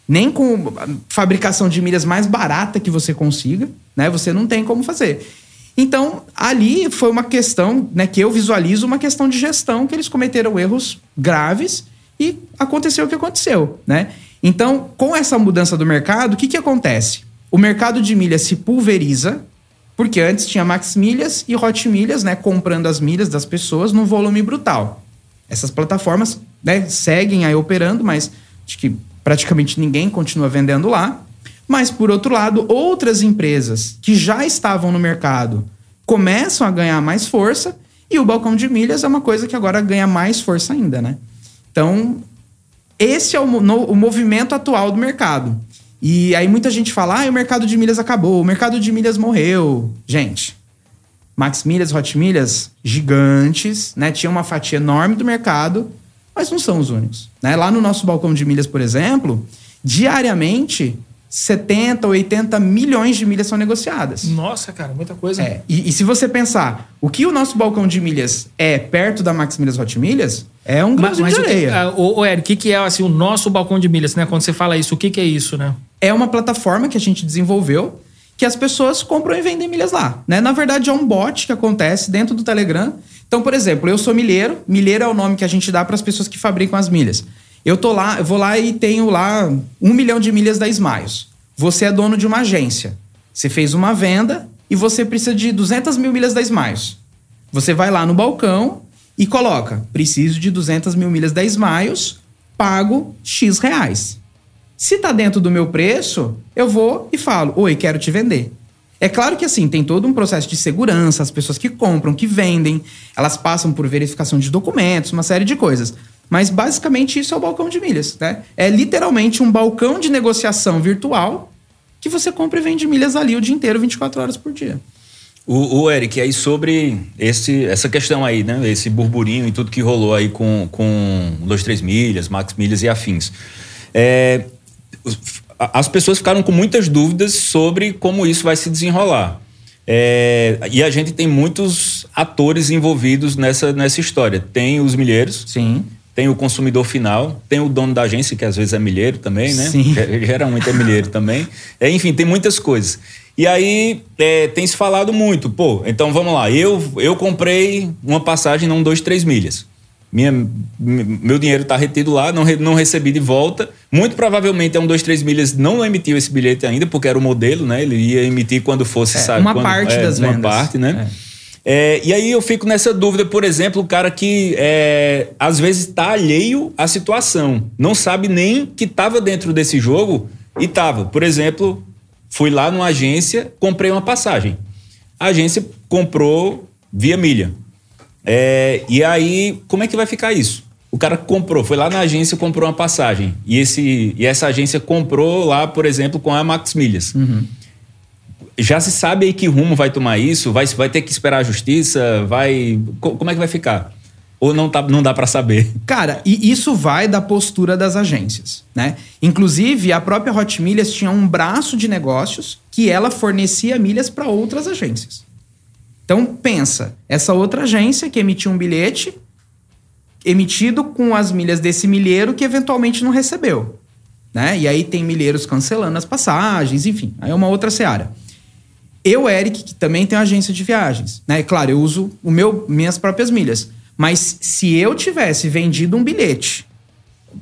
Nem com fabricação de milhas mais barata que você consiga, né? Você não tem como fazer. Então, ali foi uma questão, né, que eu visualizo uma questão de gestão, que eles cometeram erros graves e aconteceu o que aconteceu, né? Então, com essa mudança do mercado, o que, que acontece? O mercado de milhas se pulveriza, porque antes tinha Max Milhas e Hot Milhas, né, comprando as milhas das pessoas num volume brutal. Essas plataformas né, seguem aí operando, mas acho que praticamente ninguém continua vendendo lá. Mas, por outro lado, outras empresas que já estavam no mercado começam a ganhar mais força e o balcão de milhas é uma coisa que agora ganha mais força ainda, né? Então, esse é o, no, o movimento atual do mercado. E aí muita gente fala: ah, o mercado de milhas acabou, o mercado de milhas morreu. Gente, Max Milhas, Hot Milhas, gigantes, né? Tinha uma fatia enorme do mercado, mas não são os únicos. Né? Lá no nosso balcão de milhas, por exemplo, diariamente 70, 80 milhões de milhas são negociadas. Nossa, cara, muita coisa. É, e, e, se você pensar, o que o nosso balcão de milhas é perto da Max Milhas Hot Milhas, é um grande mas, mas de areia. O, o, Eric, o que, que é assim, o nosso balcão de milhas, né? Quando você fala isso, o que, que é isso, né? É uma plataforma que a gente desenvolveu que as pessoas compram e vendem milhas lá. Né? Na verdade, é um bot que acontece dentro do Telegram. Então, por exemplo, eu sou milheiro. Milheiro é o nome que a gente dá para as pessoas que fabricam as milhas. Eu tô lá, eu vou lá e tenho lá um milhão de milhas da Smiles. Você é dono de uma agência. Você fez uma venda e você precisa de 200 mil milhas da Smiles. Você vai lá no balcão e coloca: preciso de 200 mil milhas da Smiles, pago X reais. Se tá dentro do meu preço, eu vou e falo: oi, quero te vender. É claro que assim, tem todo um processo de segurança, as pessoas que compram, que vendem, elas passam por verificação de documentos, uma série de coisas. Mas basicamente isso é o balcão de milhas, né? É literalmente um balcão de negociação virtual que você compra e vende milhas ali o dia inteiro, 24 horas por dia. O, o Eric, aí sobre esse, essa questão aí, né? Esse burburinho e tudo que rolou aí com, com 2, 3 milhas, Max Milhas e afins. É, as pessoas ficaram com muitas dúvidas sobre como isso vai se desenrolar. É, e a gente tem muitos atores envolvidos nessa, nessa história. Tem os milheiros. Sim tem o consumidor final, tem o dono da agência, que às vezes é milheiro também, né? Sim. Geralmente é milheiro também. É, enfim, tem muitas coisas. E aí é, tem se falado muito, pô, então vamos lá, eu, eu comprei uma passagem não dois, três milhas. Minha, meu dinheiro está retido lá, não, não recebi de volta. Muito provavelmente é um, dois, três milhas não emitiu esse bilhete ainda, porque era o modelo, né? Ele ia emitir quando fosse, é, sabe? Uma quando, parte é, das uma vendas. Uma parte, né? É. É, e aí eu fico nessa dúvida, por exemplo, o cara que é, às vezes está alheio à situação, não sabe nem que estava dentro desse jogo e estava. Por exemplo, fui lá numa agência, comprei uma passagem. A agência comprou via milha. É, e aí, como é que vai ficar isso? O cara comprou, foi lá na agência comprou uma passagem. E, esse, e essa agência comprou lá, por exemplo, com a Max Milhas. Uhum já se sabe aí que rumo vai tomar isso? Vai, vai ter que esperar a justiça? Vai. Como é que vai ficar? Ou não, tá, não dá para saber? Cara, e isso vai da postura das agências, né? Inclusive, a própria Hot Milhas tinha um braço de negócios que ela fornecia milhas para outras agências. Então, pensa, essa outra agência que emitiu um bilhete emitido com as milhas desse milheiro que eventualmente não recebeu, né? E aí tem milheiros cancelando as passagens, enfim, aí é uma outra seara. Eu, Eric, que também tenho agência de viagens, né? Claro, eu uso o meu, minhas próprias milhas. Mas se eu tivesse vendido um bilhete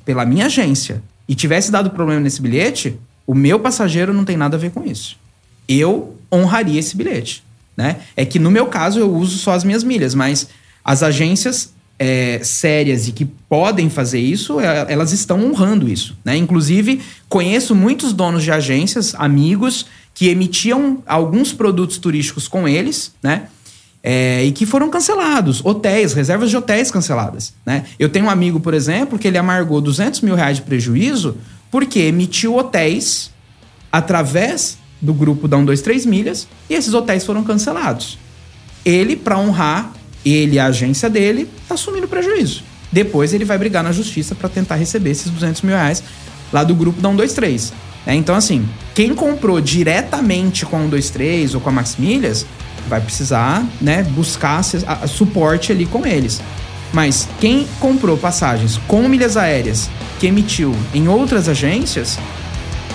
pela minha agência e tivesse dado problema nesse bilhete, o meu passageiro não tem nada a ver com isso. Eu honraria esse bilhete, né? É que no meu caso eu uso só as minhas milhas, mas as agências é, sérias e que podem fazer isso, é, elas estão honrando isso, né? Inclusive conheço muitos donos de agências, amigos que emitiam alguns produtos turísticos com eles, né? É, e que foram cancelados. Hotéis, reservas de hotéis canceladas. Né? Eu tenho um amigo, por exemplo, que ele amargou 200 mil reais de prejuízo porque emitiu hotéis através do grupo da 123 Milhas e esses hotéis foram cancelados. Ele, para honrar ele a agência dele, tá assumindo prejuízo. Depois ele vai brigar na justiça para tentar receber esses 200 mil reais lá do grupo da 123. É, então, assim, quem comprou diretamente com a 123 ou com a Max Milhas vai precisar né, buscar a, a, suporte ali com eles. Mas quem comprou passagens com milhas aéreas que emitiu em outras agências,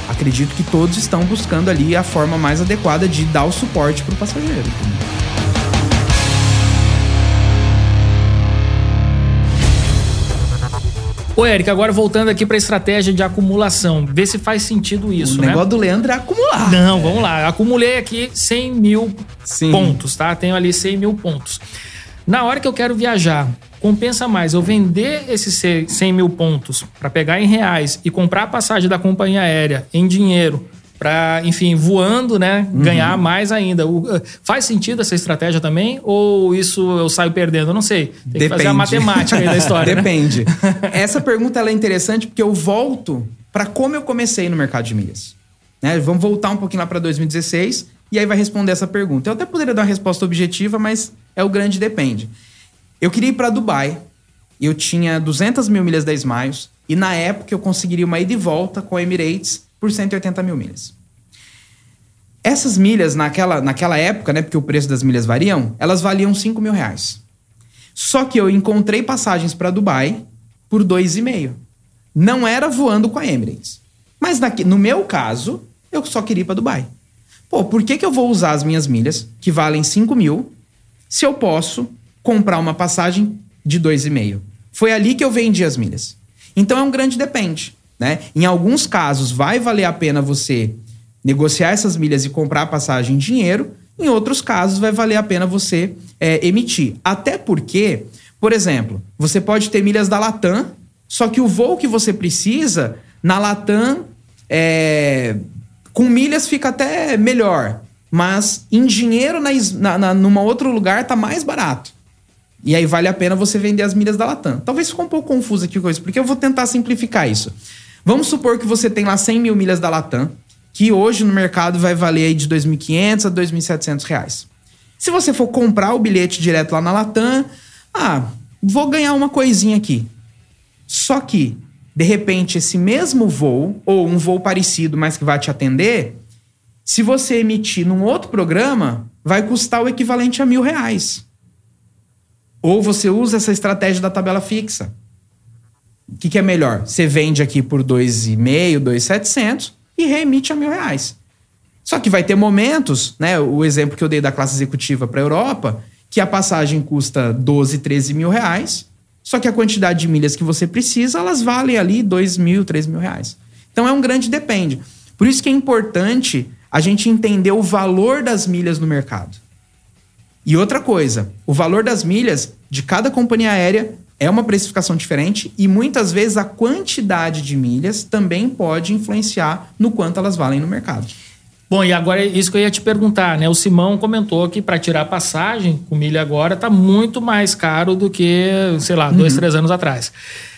acredito que todos estão buscando ali a forma mais adequada de dar o suporte para o passageiro. Ô, Eric, agora voltando aqui para a estratégia de acumulação, vê se faz sentido isso, o né? O negócio do Leandro é acumular. Não, vamos lá. Acumulei aqui 100 mil Sim. pontos, tá? Tenho ali 100 mil pontos. Na hora que eu quero viajar, compensa mais eu vender esses 100 mil pontos para pegar em reais e comprar a passagem da companhia aérea em dinheiro para, enfim, voando, né, uhum. ganhar mais ainda. O, uh, faz sentido essa estratégia também? Ou isso eu saio perdendo? Eu não sei. Tem Depende. que fazer a matemática aí da história. Né? Depende. Né? essa pergunta é interessante porque eu volto para como eu comecei no mercado de milhas. Né? Vamos voltar um pouquinho lá para 2016 e aí vai responder essa pergunta. Eu até poderia dar uma resposta objetiva, mas é o grande depende. Eu queria ir para Dubai. Eu tinha 200 mil milhas da Smiles e na época eu conseguiria uma ida e volta com a Emirates por 180 mil milhas. Essas milhas, naquela, naquela época, né, porque o preço das milhas variam, elas valiam 5 mil reais. Só que eu encontrei passagens para Dubai por 2,5. Não era voando com a Emirates. Mas na, no meu caso, eu só queria ir para Dubai. Pô, por que, que eu vou usar as minhas milhas, que valem 5 mil, se eu posso comprar uma passagem de 2,5? Foi ali que eu vendi as milhas. Então é um grande depende. Né? Em alguns casos, vai valer a pena você negociar essas milhas e comprar a passagem em dinheiro. Em outros casos, vai valer a pena você é, emitir. Até porque, por exemplo, você pode ter milhas da Latam, só que o voo que você precisa, na Latam, é, com milhas fica até melhor. Mas em dinheiro, na, na, numa outro lugar, tá mais barato. E aí vale a pena você vender as milhas da Latam. Talvez ficou um pouco confuso aqui com isso, porque eu vou tentar simplificar isso. Vamos supor que você tem lá 100 mil milhas da Latam, que hoje no mercado vai valer aí de 2.500 a 2.700 reais. Se você for comprar o bilhete direto lá na Latam, ah, vou ganhar uma coisinha aqui. Só que, de repente, esse mesmo voo, ou um voo parecido, mas que vai te atender, se você emitir num outro programa, vai custar o equivalente a mil reais. Ou você usa essa estratégia da tabela fixa. O que, que é melhor? Você vende aqui por 2,5, 2,700 e reemite a mil reais. Só que vai ter momentos, né? O exemplo que eu dei da classe executiva para a Europa, que a passagem custa 12, 13 mil reais, só que a quantidade de milhas que você precisa, elas valem ali 2 mil, 3 mil reais. Então é um grande depende. Por isso que é importante a gente entender o valor das milhas no mercado. E outra coisa, o valor das milhas de cada companhia aérea é uma precificação diferente e muitas vezes a quantidade de milhas também pode influenciar no quanto elas valem no mercado. Bom, e agora é isso que eu ia te perguntar, né? O Simão comentou que para tirar passagem com milha agora tá muito mais caro do que, sei lá, dois, uhum. três anos atrás.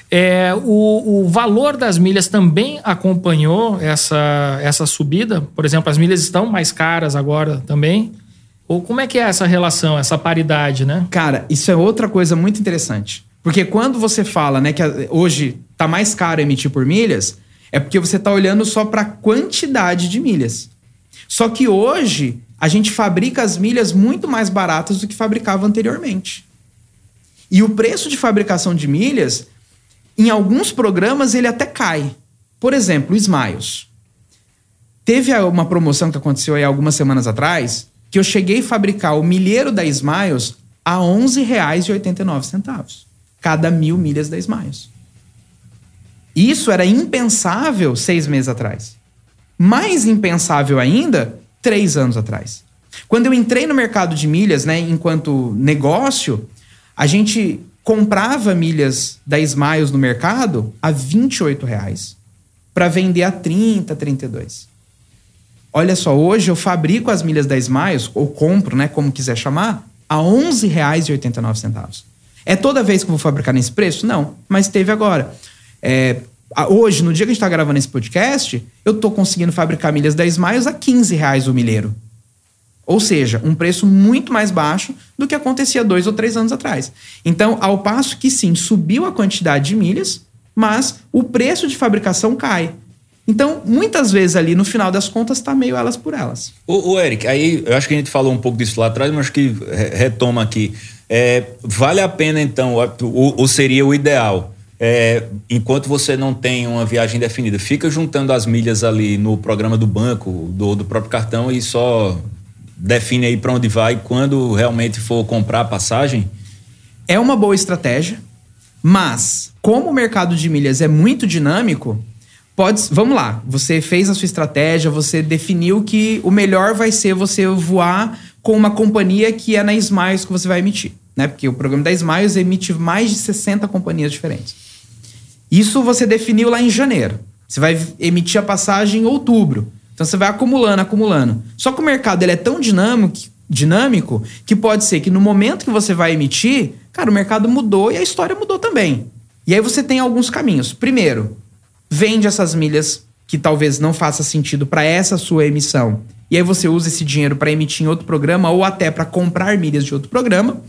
É, o, o, valor das milhas também acompanhou essa, essa subida? Por exemplo, as milhas estão mais caras agora também? Ou como é que é essa relação, essa paridade, né? Cara, isso é outra coisa muito interessante. Porque quando você fala né, que hoje está mais caro emitir por milhas, é porque você está olhando só para a quantidade de milhas. Só que hoje a gente fabrica as milhas muito mais baratas do que fabricava anteriormente. E o preço de fabricação de milhas, em alguns programas, ele até cai. Por exemplo, o Smiles. Teve uma promoção que aconteceu aí algumas semanas atrás, que eu cheguei a fabricar o milheiro da Smiles a R$ 11,89 cada mil milhas da Smiles. Isso era impensável seis meses atrás. Mais impensável ainda, três anos atrás. Quando eu entrei no mercado de milhas, né, enquanto negócio, a gente comprava milhas da Smiles no mercado a 28 reais para vender a 30, 32. Olha só, hoje eu fabrico as milhas da Smiles, ou compro, né, como quiser chamar, a R$ 11,89. É toda vez que eu vou fabricar nesse preço? Não, mas teve agora. É, hoje, no dia que a gente está gravando esse podcast, eu estou conseguindo fabricar milhas 10 Smiles a 15 reais o milheiro. Ou seja, um preço muito mais baixo do que acontecia dois ou três anos atrás. Então, ao passo que sim, subiu a quantidade de milhas, mas o preço de fabricação cai. Então, muitas vezes ali, no final das contas, está meio elas por elas. O, o Eric, aí eu acho que a gente falou um pouco disso lá atrás, mas acho que retoma aqui. É, vale a pena, então, ou, seria o ideal, é, enquanto você não tem uma viagem definida, fica juntando as milhas ali no programa do banco, do, do próprio cartão e só define aí para onde vai quando realmente for comprar a passagem? É uma boa estratégia, mas como o mercado de milhas é muito dinâmico, pode, vamos lá, você fez a sua estratégia, você definiu que o melhor vai ser você voar com uma companhia que é na Smiles que você vai emitir, né? Porque o programa da Smiles emite mais de 60 companhias diferentes. Isso você definiu lá em janeiro. Você vai emitir a passagem em outubro. Então você vai acumulando, acumulando. Só que o mercado ele é tão dinâmico, dinâmico que pode ser que no momento que você vai emitir, cara, o mercado mudou e a história mudou também. E aí você tem alguns caminhos. Primeiro, vende essas milhas que talvez não faça sentido para essa sua emissão. E aí você usa esse dinheiro para emitir em outro programa ou até para comprar milhas de outro programa.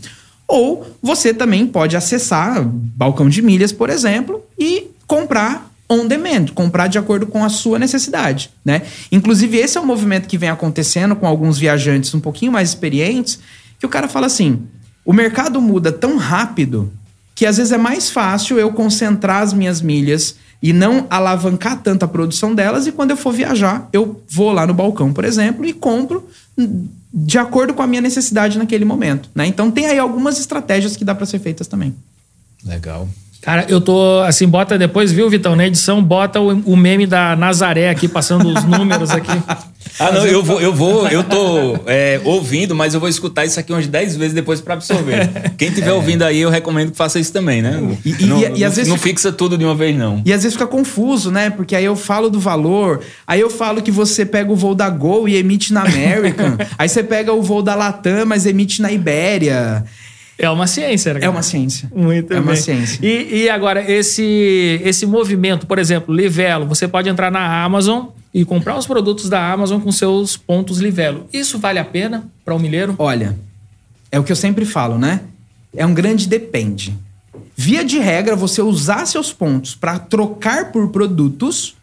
Ou você também pode acessar balcão de milhas, por exemplo, e comprar on demand, comprar de acordo com a sua necessidade, né? Inclusive esse é um movimento que vem acontecendo com alguns viajantes um pouquinho mais experientes, que o cara fala assim: "O mercado muda tão rápido que às vezes é mais fácil eu concentrar as minhas milhas e não alavancar tanto a produção delas. E quando eu for viajar, eu vou lá no balcão, por exemplo, e compro de acordo com a minha necessidade naquele momento. Né? Então tem aí algumas estratégias que dá para ser feitas também. Legal. Cara, eu tô assim, bota depois, viu, Vitão? Na edição, bota o, o meme da Nazaré aqui, passando os números aqui. ah, não, eu vou, eu vou, eu tô é, ouvindo, mas eu vou escutar isso aqui umas 10 vezes depois para absorver. Quem estiver é. ouvindo aí, eu recomendo que faça isso também, né? E, e, não, e, e às vezes não fixa tudo de uma vez, não. E às vezes fica confuso, né? Porque aí eu falo do valor, aí eu falo que você pega o voo da Gol e emite na American, aí você pega o voo da Latam, mas emite na Ibéria. É uma ciência, né? É uma ciência. Muito é bem. uma ciência. E, e, agora, esse, esse movimento, por exemplo, Livelo, você pode entrar na Amazon e comprar os produtos da Amazon com seus pontos Livelo. Isso vale a pena para o um milheiro? Olha, é o que eu sempre falo, né? É um grande depende. Via de regra, você usar seus pontos para trocar por produtos,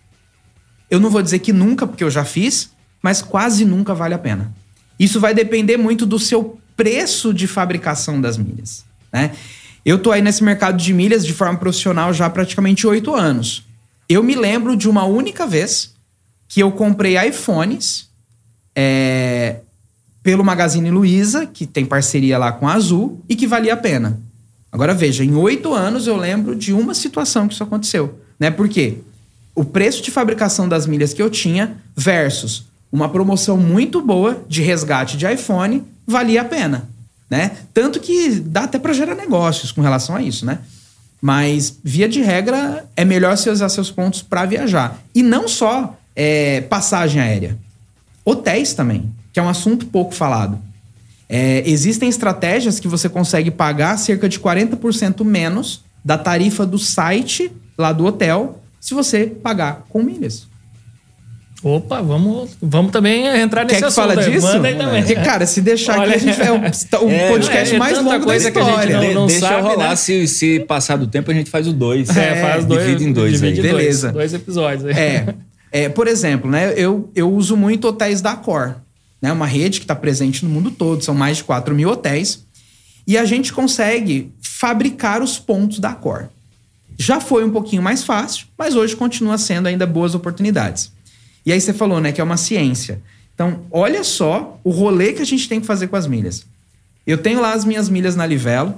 eu não vou dizer que nunca, porque eu já fiz, mas quase nunca vale a pena. Isso vai depender muito do seu preço de fabricação das milhas. Né? Eu tô aí nesse mercado de milhas de forma profissional já há praticamente oito anos. Eu me lembro de uma única vez que eu comprei iPhones é, pelo Magazine Luiza, que tem parceria lá com a Azul, e que valia a pena. Agora veja, em oito anos eu lembro de uma situação que isso aconteceu. Né? Por quê? O preço de fabricação das milhas que eu tinha versus uma promoção muito boa de resgate de iPhone valia a pena. né? Tanto que dá até para gerar negócios com relação a isso, né? Mas, via de regra, é melhor você usar seus pontos para viajar. E não só é, passagem aérea. Hotéis também, que é um assunto pouco falado. É, existem estratégias que você consegue pagar cerca de 40% menos da tarifa do site lá do hotel se você pagar com milhas. Opa, vamos, vamos também entrar nesse Quer que assunto. fala aí. disso? Manda aí também. Porque, cara, se deixar Olha, aqui, a gente vai. O, o É, podcast é, é mais longo da coisa que a gente história. não- não deixa sabe, rolar, né? se, se passar do tempo, a gente faz o dois. É, faz dois. Divide em dois divide aí. em dois, Beleza. Dois episódios. aí. É, é, por exemplo, né? Eu, eu uso muito hotéis da Accor, né? Uma rede que está presente no mundo todo, são mais de 4 mil hotéis. E a gente consegue fabricar os pontos da Accor. Já foi um pouquinho mais fácil, mas hoje continua sendo ainda boas oportunidades. E aí você falou, né, que é uma ciência. Então, olha só o rolê que a gente tem que fazer com as milhas. Eu tenho lá as minhas milhas na Livelo,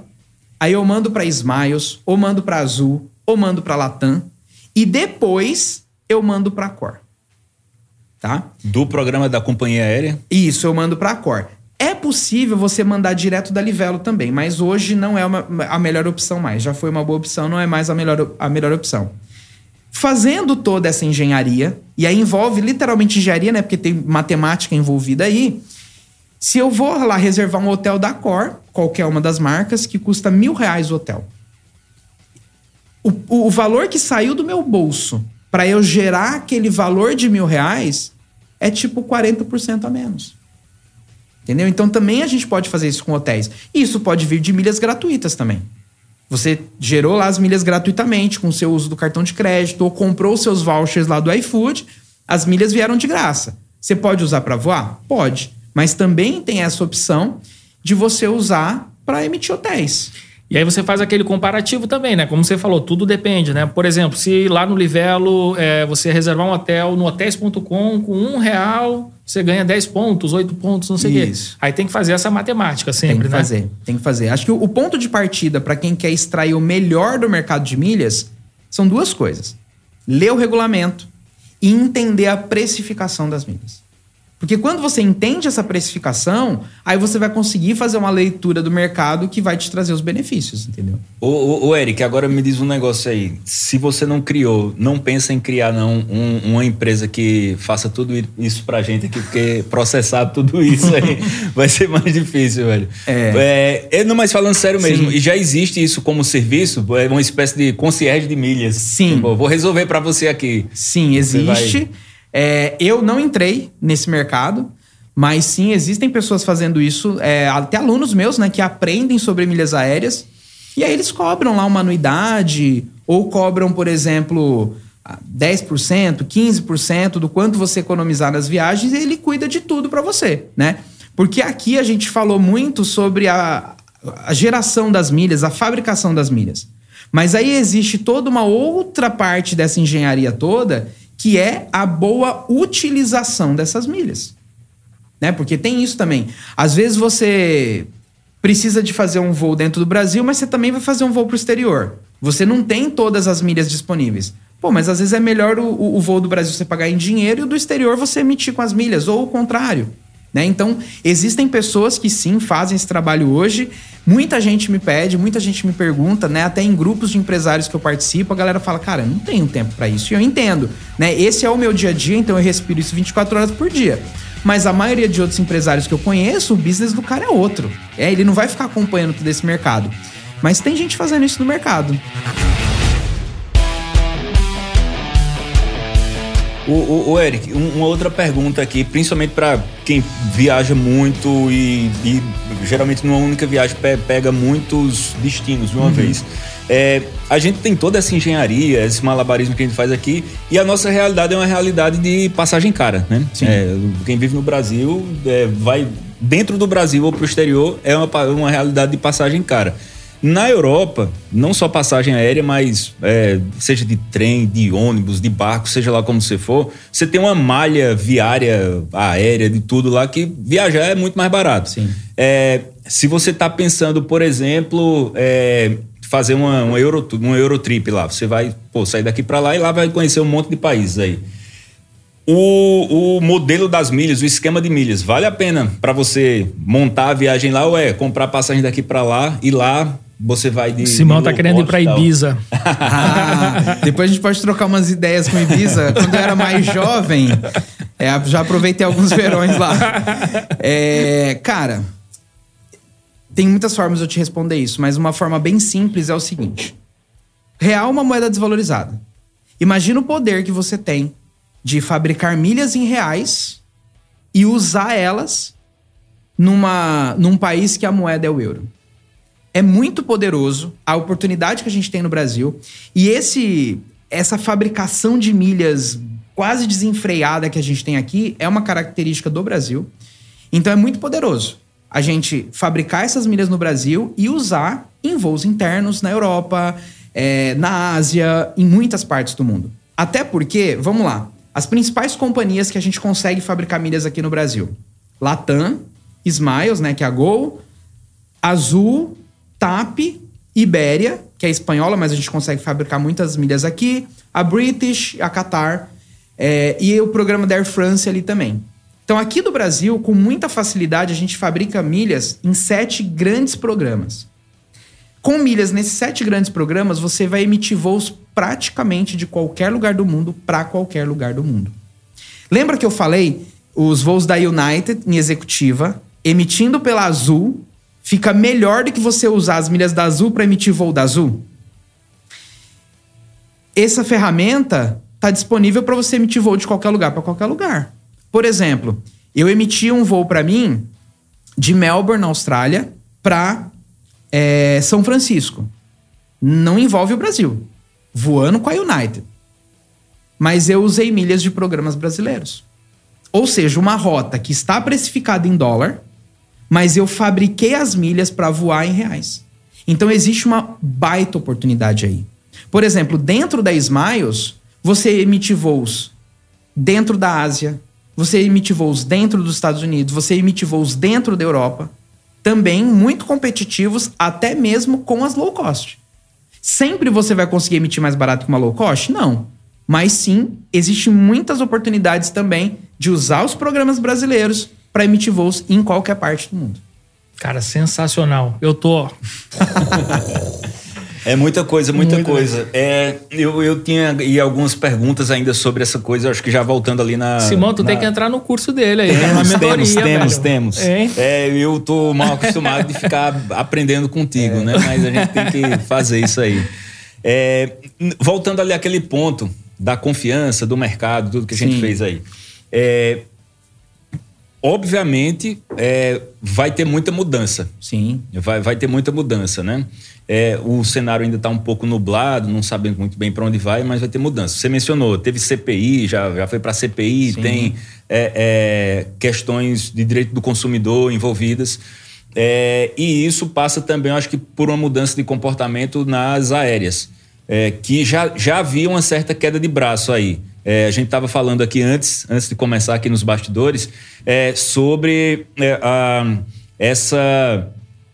aí eu mando para Smiles, ou mando para Azul, ou mando para Latam, e depois eu mando para Cor. Tá? Do programa da companhia aérea. Isso, eu mando para Cor. É possível você mandar direto da Livelo também, mas hoje não é uma- a melhor opção mais. Já foi uma boa opção, não é mais a melhor, a melhor opção. Fazendo toda essa engenharia, e aí envolve literalmente engenharia, né? Porque tem matemática envolvida aí. Se eu vou lá reservar um hotel da Cor, qualquer uma das marcas, que custa mil reais o hotel. O, o valor que saiu do meu bolso para eu gerar aquele valor de mil reais é tipo 40% a menos. Entendeu? Então também a gente pode fazer isso com hotéis. Isso pode vir de milhas gratuitas também. Você gerou lá as milhas gratuitamente com o seu uso do cartão de crédito ou comprou os seus vouchers lá do iFood, as milhas vieram de graça. Você pode usar para voar? Pode. Mas também tem essa opção de você usar para emitir hotéis. E aí você faz aquele comparativo também, né? Como você falou, tudo depende, né? Por exemplo, se lá no Livelo é, você reservar um hotel no hotéis.com com um real, você ganha 10 pontos, 8 pontos, não sei o quê. Isso. Aí tem que fazer essa matemática sempre, tem que né? fazer, tem que fazer. Acho que o, o ponto de partida para quem quer extrair o melhor do mercado de milhas são duas coisas: ler o regulamento e entender a precificação das milhas. Porque quando você entende essa precificação, aí você vai conseguir fazer uma leitura do mercado que vai te trazer os benefícios, entendeu? Ô, ô, ô, Eric, agora me diz um negócio aí. Se você não criou, não pensa em criar não um- uma empresa que faça tudo isso pra gente aqui, porque processar tudo isso aí vai ser mais difícil, velho. É. É, não, mas falando sério mesmo, Sim. e já existe isso como serviço? É uma espécie de concierge de milhas. Sim. Tipo, vou resolver pra você aqui. Sim, Você existe. É, eu não entrei nesse mercado, mas sim, existem pessoas fazendo isso, é, até alunos meus, né, que aprendem sobre milhas aéreas, e aí eles cobram lá uma anuidade, ou cobram, por exemplo, ah, 10%, 15% do quanto você economizar nas viagens, e ele cuida de tudo para você, né? Porque aqui a gente falou muito sobre a, a geração das milhas, a fabricação das milhas. Mas aí existe toda uma outra parte dessa engenharia toda, que é a boa utilização dessas milhas. Né? Porque tem isso também. Às vezes você precisa de fazer um voo dentro do Brasil, mas você também vai fazer um voo para o exterior. Você não tem todas as milhas disponíveis. Pô, mas às vezes é melhor o, o- o voo do Brasil você pagar em dinheiro e o do exterior você emitir com as milhas, ou o contrário. Né? Então, existem pessoas que sim fazem esse trabalho hoje. Muita gente me pede, muita gente me pergunta, né? Até em grupos de empresários que eu participo, a galera fala: "Cara, eu não tenho tempo para isso". E eu entendo, né? Esse é o meu dia a dia, então eu respiro isso 24 horas por dia. Mas a maioria de outros empresários que eu conheço, o business do cara é outro. É, ele não vai ficar acompanhando todo esse mercado. Mas tem gente fazendo isso no mercado. O, o, o Eric, um- uma outra pergunta aqui, principalmente para quem viaja muito e, e geralmente numa única viagem pe- pega muitos destinos de uma vez. É, a gente tem toda essa engenharia, esse malabarismo que a gente faz aqui, e a nossa realidade é uma realidade de passagem cara, né? É, quem vive no Brasil é, vai dentro do Brasil ou pro exterior é uma, uma realidade de passagem cara. Na Europa, não só passagem aérea, mas é, seja de trem, de ônibus, de barco, seja lá como você for, você tem uma malha viária, aérea, de tudo lá, que viajar é muito mais barato. Sim. É, se você está pensando, por exemplo, é, fazer uma, uma, Euro, uma Eurotrip lá, você vai pô, sair daqui para lá e lá vai conhecer um monte de países aí. O, o modelo das milhas, o esquema de milhas, vale a pena para você montar a viagem lá ou é comprar passagem daqui para lá e lá você vai de. Simão de tá querendo ir para Ibiza. ah, depois a gente pode trocar umas ideias com Ibiza. Quando eu era mais jovem, é, já aproveitei alguns verões lá. É, cara, tem muitas formas de eu te responder isso, mas uma forma bem simples é o seguinte: real é uma moeda desvalorizada. Imagina o poder que você tem de fabricar milhas em reais e usar elas numa, num país que a moeda é o euro. É muito poderoso a oportunidade que a gente tem no Brasil e esse essa fabricação de milhas quase desenfreada que a gente tem aqui é uma característica do Brasil. Então é muito poderoso a gente fabricar essas milhas no Brasil e usar em voos internos na Europa, é, na Ásia, em muitas partes do mundo. Até porque, vamos lá, as principais companhias que a gente consegue fabricar milhas aqui no Brasil: Latam, Smiles, né, que é a Gol, Azul, TAP, Ibéria, que é espanhola, mas a gente consegue fabricar muitas milhas aqui, a British, a Qatar é, e o programa da Air France ali também. Então, aqui do Brasil, com muita facilidade, a gente fabrica milhas em sete grandes programas. Com milhas nesses sete grandes programas, você vai emitir voos praticamente de qualquer lugar do mundo para qualquer lugar do mundo. Lembra que eu falei os voos da United em executiva, emitindo pela Azul, fica melhor do que você usar as milhas da Azul para emitir voo da Azul? Essa ferramenta está disponível para você emitir voo de qualquer lugar para qualquer lugar. Por exemplo, eu emiti um voo para mim de Melbourne, na Austrália, para é, São Francisco. Não envolve o Brasil. Voando com a United. Mas eu usei milhas de programas brasileiros. Ou seja, uma rota que está precificada em dólar, mas eu fabriquei as milhas para voar em reais. Então existe uma baita oportunidade aí. Por exemplo, dentro da Smiles, você emite voos dentro da Ásia, você emite voos dentro dos Estados Unidos, você emite voos dentro da Europa também muito competitivos, até mesmo com as low cost. Sempre você vai conseguir emitir mais barato que uma low cost? Não. Mas sim, existem muitas oportunidades também de usar os programas brasileiros para emitir voos em qualquer parte do mundo. Cara, sensacional. Eu tô. É muita coisa, muita, muita coisa. É, eu, eu tinha e algumas perguntas ainda sobre essa coisa, acho que já voltando ali na. Simão, tu na... tem que entrar no curso dele aí, temos, é uma mentoria. Temos, temos, temos. É, eu tô mal acostumado de ficar aprendendo contigo, é. né? Mas a gente tem que fazer isso aí. É, voltando ali àquele ponto da confiança, do mercado, tudo que a gente Sim. fez aí. É, obviamente, é, vai ter muita mudança. Sim. Vai, vai ter muita mudança, né? É, o cenário ainda está um pouco nublado, não sabendo muito bem para onde vai, mas vai ter mudança. Você mencionou, teve CPI, já, já foi para CPI, Sim. tem é, é, questões de direito do consumidor envolvidas. É, e isso passa também, acho que, por uma mudança de comportamento nas aéreas, é, que já, já havia uma certa queda de braço aí. É, a gente estava falando aqui antes, antes de começar aqui nos bastidores, sobre a, essa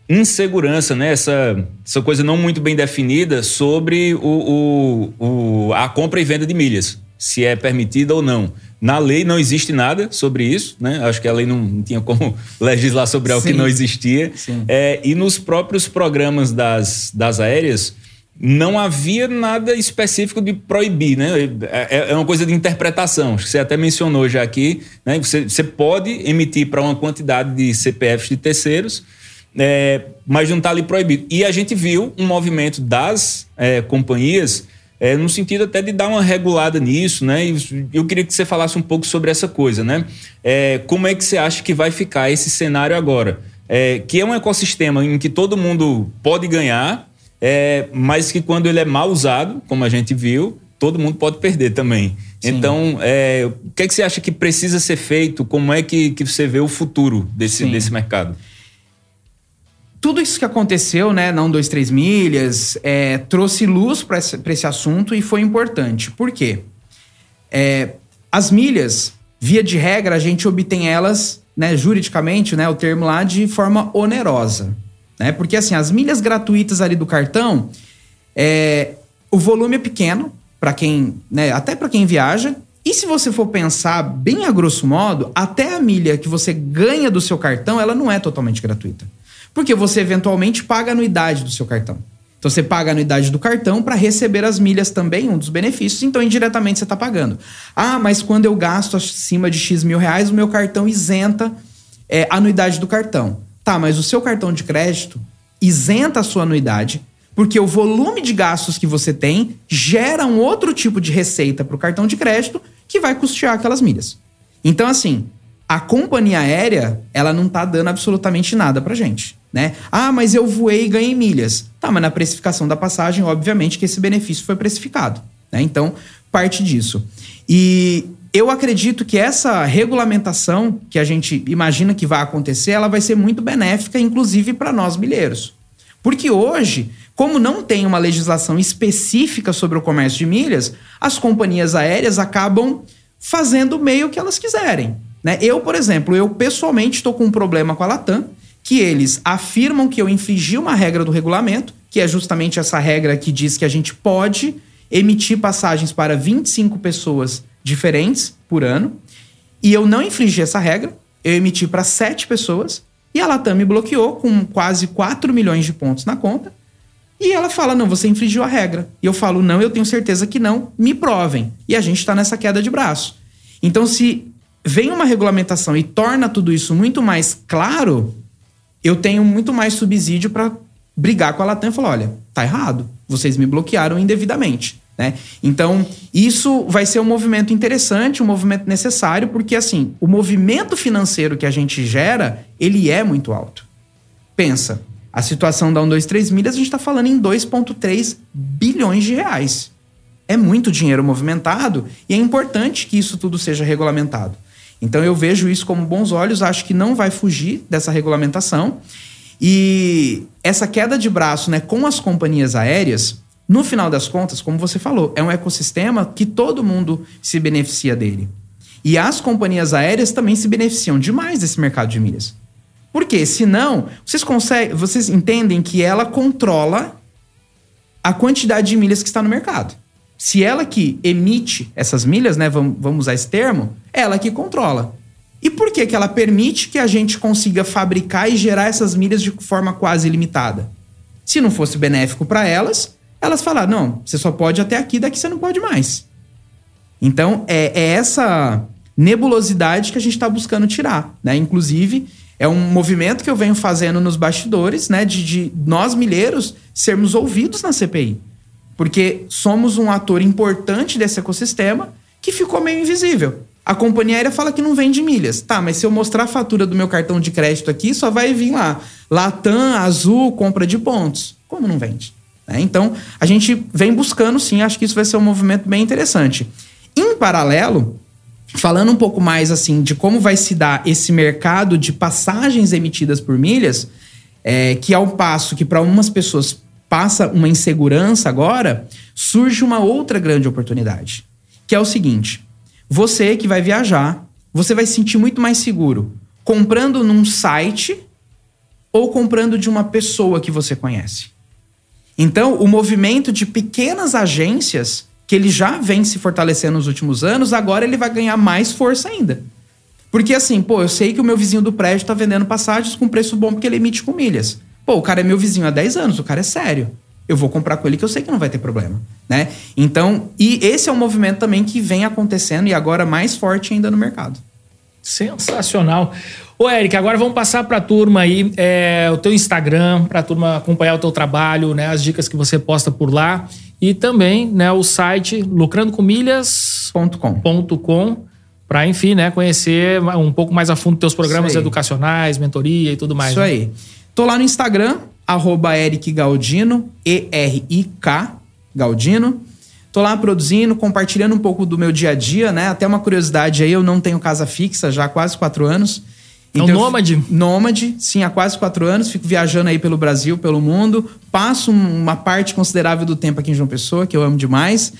insegurança, né? Essa, essa coisa não muito bem definida sobre o, o, o, a compra e venda de milhas, se é permitida ou não. Na lei não existe nada sobre isso, né? Acho que a lei não, não tinha como legislar sobre algo Sim. que não existia. É, e nos próprios programas das, das aéreas, não havia nada específico de proibir, né? É, é uma coisa de interpretação. Você até mencionou já aqui, né? Você, você pode emitir para uma quantidade de CPFs de terceiros, é, mas não está ali proibido. E a gente viu um movimento das é, companhias é, no sentido até de dar uma regulada nisso, né? E eu queria que você falasse um pouco sobre essa coisa, né? É, como é que você acha que vai ficar esse cenário agora? É, que é um ecossistema em que todo mundo pode ganhar, é, mas que quando ele é mal usado, como a gente viu, todo mundo pode perder também. Sim. Então, é, o que, é que você acha que precisa ser feito? Como é que, que você vê o futuro desse, desse mercado? tudo isso que aconteceu, né, não dois, três milhas, é, trouxe luz para esse, esse, assunto e foi importante. Por quê? É, as milhas, via de regra, a gente obtém elas, né, juridicamente, né, o termo lá, de forma onerosa. Né? Porque, assim, as milhas gratuitas ali do cartão, é, o volume é pequeno, para quem, né, até para quem viaja, E se você for pensar bem a grosso modo, até a milha que você ganha do seu cartão, ela não é totalmente gratuita. Porque você eventualmente paga a anuidade do seu cartão. Então você paga a anuidade do cartão para receber as milhas também, um dos benefícios, então indiretamente você está pagando. Ah, mas quando eu gasto acima de X mil reais, o meu cartão isenta é, a anuidade do cartão. Tá, mas o seu cartão de crédito isenta a sua anuidade, porque o volume de gastos que você tem gera um outro tipo de receita para o cartão de crédito que vai custear aquelas milhas. Então, assim, a companhia aérea, ela não tá dando absolutamente nada pra gente, né? Ah, mas eu voei e ganhei milhas. Tá, mas na precificação da passagem, obviamente que esse benefício foi precificado, né? Então, parte disso. E eu acredito que essa regulamentação que a gente imagina que vai acontecer, ela vai ser muito benéfica, inclusive para nós milheiros. Porque hoje, como não tem uma legislação específica sobre o comércio de milhas, as companhias aéreas acabam fazendo meio que elas quiserem. Né? Eu, por exemplo, eu pessoalmente estou com um problema com a Latam, que eles afirmam que eu infringi uma regra do regulamento, que é justamente essa regra que diz que a gente pode emitir passagens para 25 pessoas diferentes por ano, e eu não infringi essa regra, eu emiti para 7 pessoas, e a Latam me bloqueou com quase 4 milhões de pontos na conta, e ela fala: não, você infringiu a regra. E eu falo: não, eu tenho certeza que não, me provem. E a gente está nessa queda de braço. Então, se vem uma regulamentação e torna tudo isso muito mais claro, eu tenho muito mais subsídio para brigar com a Latam e falar: olha, tá errado, vocês me bloquearam indevidamente. Né? Então, isso vai ser um movimento interessante, um movimento necessário, porque assim, o movimento financeiro que a gente gera, ele é muito alto. Pensa, a situação da 123 milhas, a gente está falando em 2,3 bilhões de reais. É muito dinheiro movimentado e é importante que isso tudo seja regulamentado. Então eu vejo isso como bons olhos, acho que não vai fugir dessa regulamentação. E essa queda de braço né, com as companhias aéreas, no final das contas, como você falou, é um ecossistema que todo mundo se beneficia dele. E as companhias aéreas também se beneficiam demais desse mercado de milhas. Por quê? Senão, vocês conseguem, vocês entendem que ela controla a quantidade de milhas que está no mercado. Se ela que emite essas milhas, né, vamos, vamos usar esse termo, ela que controla. E por que, que ela permite que a gente consiga fabricar e gerar essas milhas de forma quase ilimitada? Se não fosse benéfico para elas, elas falaram: não, você só pode até aqui, daqui você não pode mais. Então, é, é essa nebulosidade que a gente está buscando tirar. Né? Inclusive, é um movimento que eu venho fazendo nos bastidores, né? De, de nós, milheiros, sermos ouvidos na CPI. Porque somos um ator importante desse ecossistema que ficou meio invisível. A companhia aérea fala que não vende milhas. Tá, mas se eu mostrar a fatura do meu cartão de crédito aqui, só vai vir lá. Latam, Azul, compra de pontos. Como não vende? Né? Então, a gente vem buscando sim, acho que isso vai ser um movimento bem interessante. Em paralelo, falando um pouco mais assim de como vai se dar esse mercado de passagens emitidas por milhas, é, que é um passo que para algumas pessoas passa uma insegurança agora, surge uma outra grande oportunidade, que é o seguinte: você que vai viajar, você vai se sentir muito mais seguro comprando num site ou comprando de uma pessoa que você conhece. Então, o movimento de pequenas agências, que ele já vem se fortalecendo nos últimos anos, agora ele vai ganhar mais força ainda. Porque assim, pô, eu sei que o meu vizinho do prédio tá vendendo passagens com preço bom porque ele emite com milhas. Pô, o cara é meu vizinho há 10 anos, o cara é sério. Eu vou comprar com ele que eu sei que não vai ter problema, né? Então, e esse é um movimento também que vem acontecendo e agora mais forte ainda no mercado. Sensacional. Ô, Eric, agora vamos passar para a turma aí é, o teu Instagram, para a turma acompanhar o teu trabalho, né, as dicas que você posta por lá e também né, o site lucrandocomilhas.com para, enfim, né, conhecer um pouco mais a fundo teus programas educacionais, mentoria e tudo mais. Isso né? aí. Tô lá no Instagram, arroba Eric Galdino, E-R-I-K, Galdino. Tô lá produzindo, compartilhando um pouco do meu dia a dia, né? Até uma curiosidade aí, eu não tenho casa fixa já há quase quatro anos. Então, então nômade? Nômade, sim, há quase quatro anos. Fico viajando aí pelo Brasil, pelo mundo. Passo uma parte considerável do tempo aqui em João Pessoa, que eu amo demais.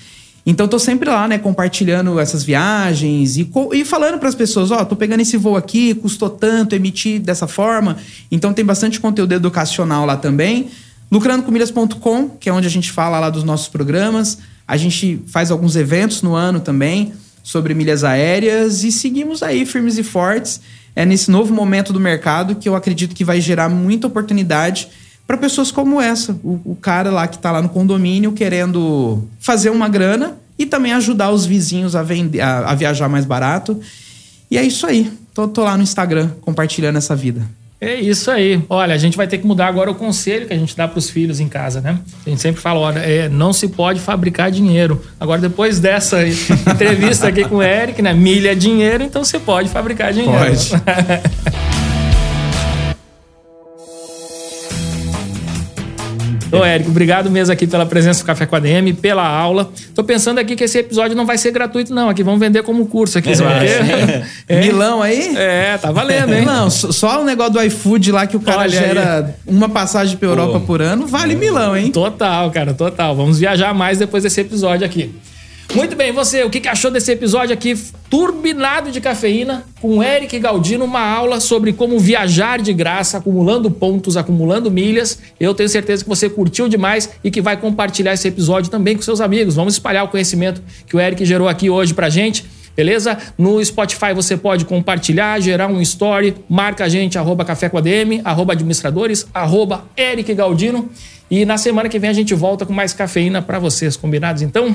Então tô sempre lá, né, compartilhando essas viagens e, e falando para as pessoas, ó, oh, tô pegando esse voo aqui, custou tanto emitir dessa forma. Então tem bastante conteúdo educacional lá também. Lucrandocomilhas.com, que é onde a gente fala lá dos nossos programas. A gente faz alguns eventos no ano também. sobre milhas aéreas e seguimos aí firmes e fortes. É nesse novo momento do mercado que eu acredito que vai gerar muita oportunidade para pessoas como essa. O, o, cara lá que está lá no condomínio querendo fazer uma grana e também ajudar os vizinhos a, vender, a, a viajar mais barato. E é isso aí. Tô, tô lá no Instagram compartilhando essa vida. É isso aí. Olha, a gente vai ter que mudar agora o conselho que a gente dá para os filhos em casa, né? A gente sempre fala, olha, é, não se pode fabricar dinheiro. Agora, depois dessa entrevista aqui com o Eric, né? Milha é dinheiro, então você pode fabricar dinheiro. Pode. Ô, Érico, obrigado mesmo aqui pela presença do Café com a DM, pela aula. Tô pensando aqui que esse episódio não vai ser gratuito, não. Aqui vamos vender como curso aqui. É, é. Milão aí? É, tá valendo, hein? Não, só o negócio do iFood lá que o cara Olha gera aí. uma passagem pra Europa Pô. por ano, vale Milão, hein? Total, cara, total. Vamos viajar mais depois desse episódio aqui. Muito bem, você, o que achou desse episódio aqui turbinado de cafeína com Eric Galdino, uma aula sobre como viajar de graça, acumulando pontos, acumulando milhas. Eu tenho certeza que você curtiu demais e que vai compartilhar esse episódio também com seus amigos. Vamos espalhar o conhecimento que o Eric gerou aqui hoje pra gente. Beleza? No Spotify você pode compartilhar, gerar um story, marca a gente, arroba café com ADM, arroba administradores, arroba Eric Galdino. E na semana que vem a gente volta com mais cafeína para vocês, combinados? Então,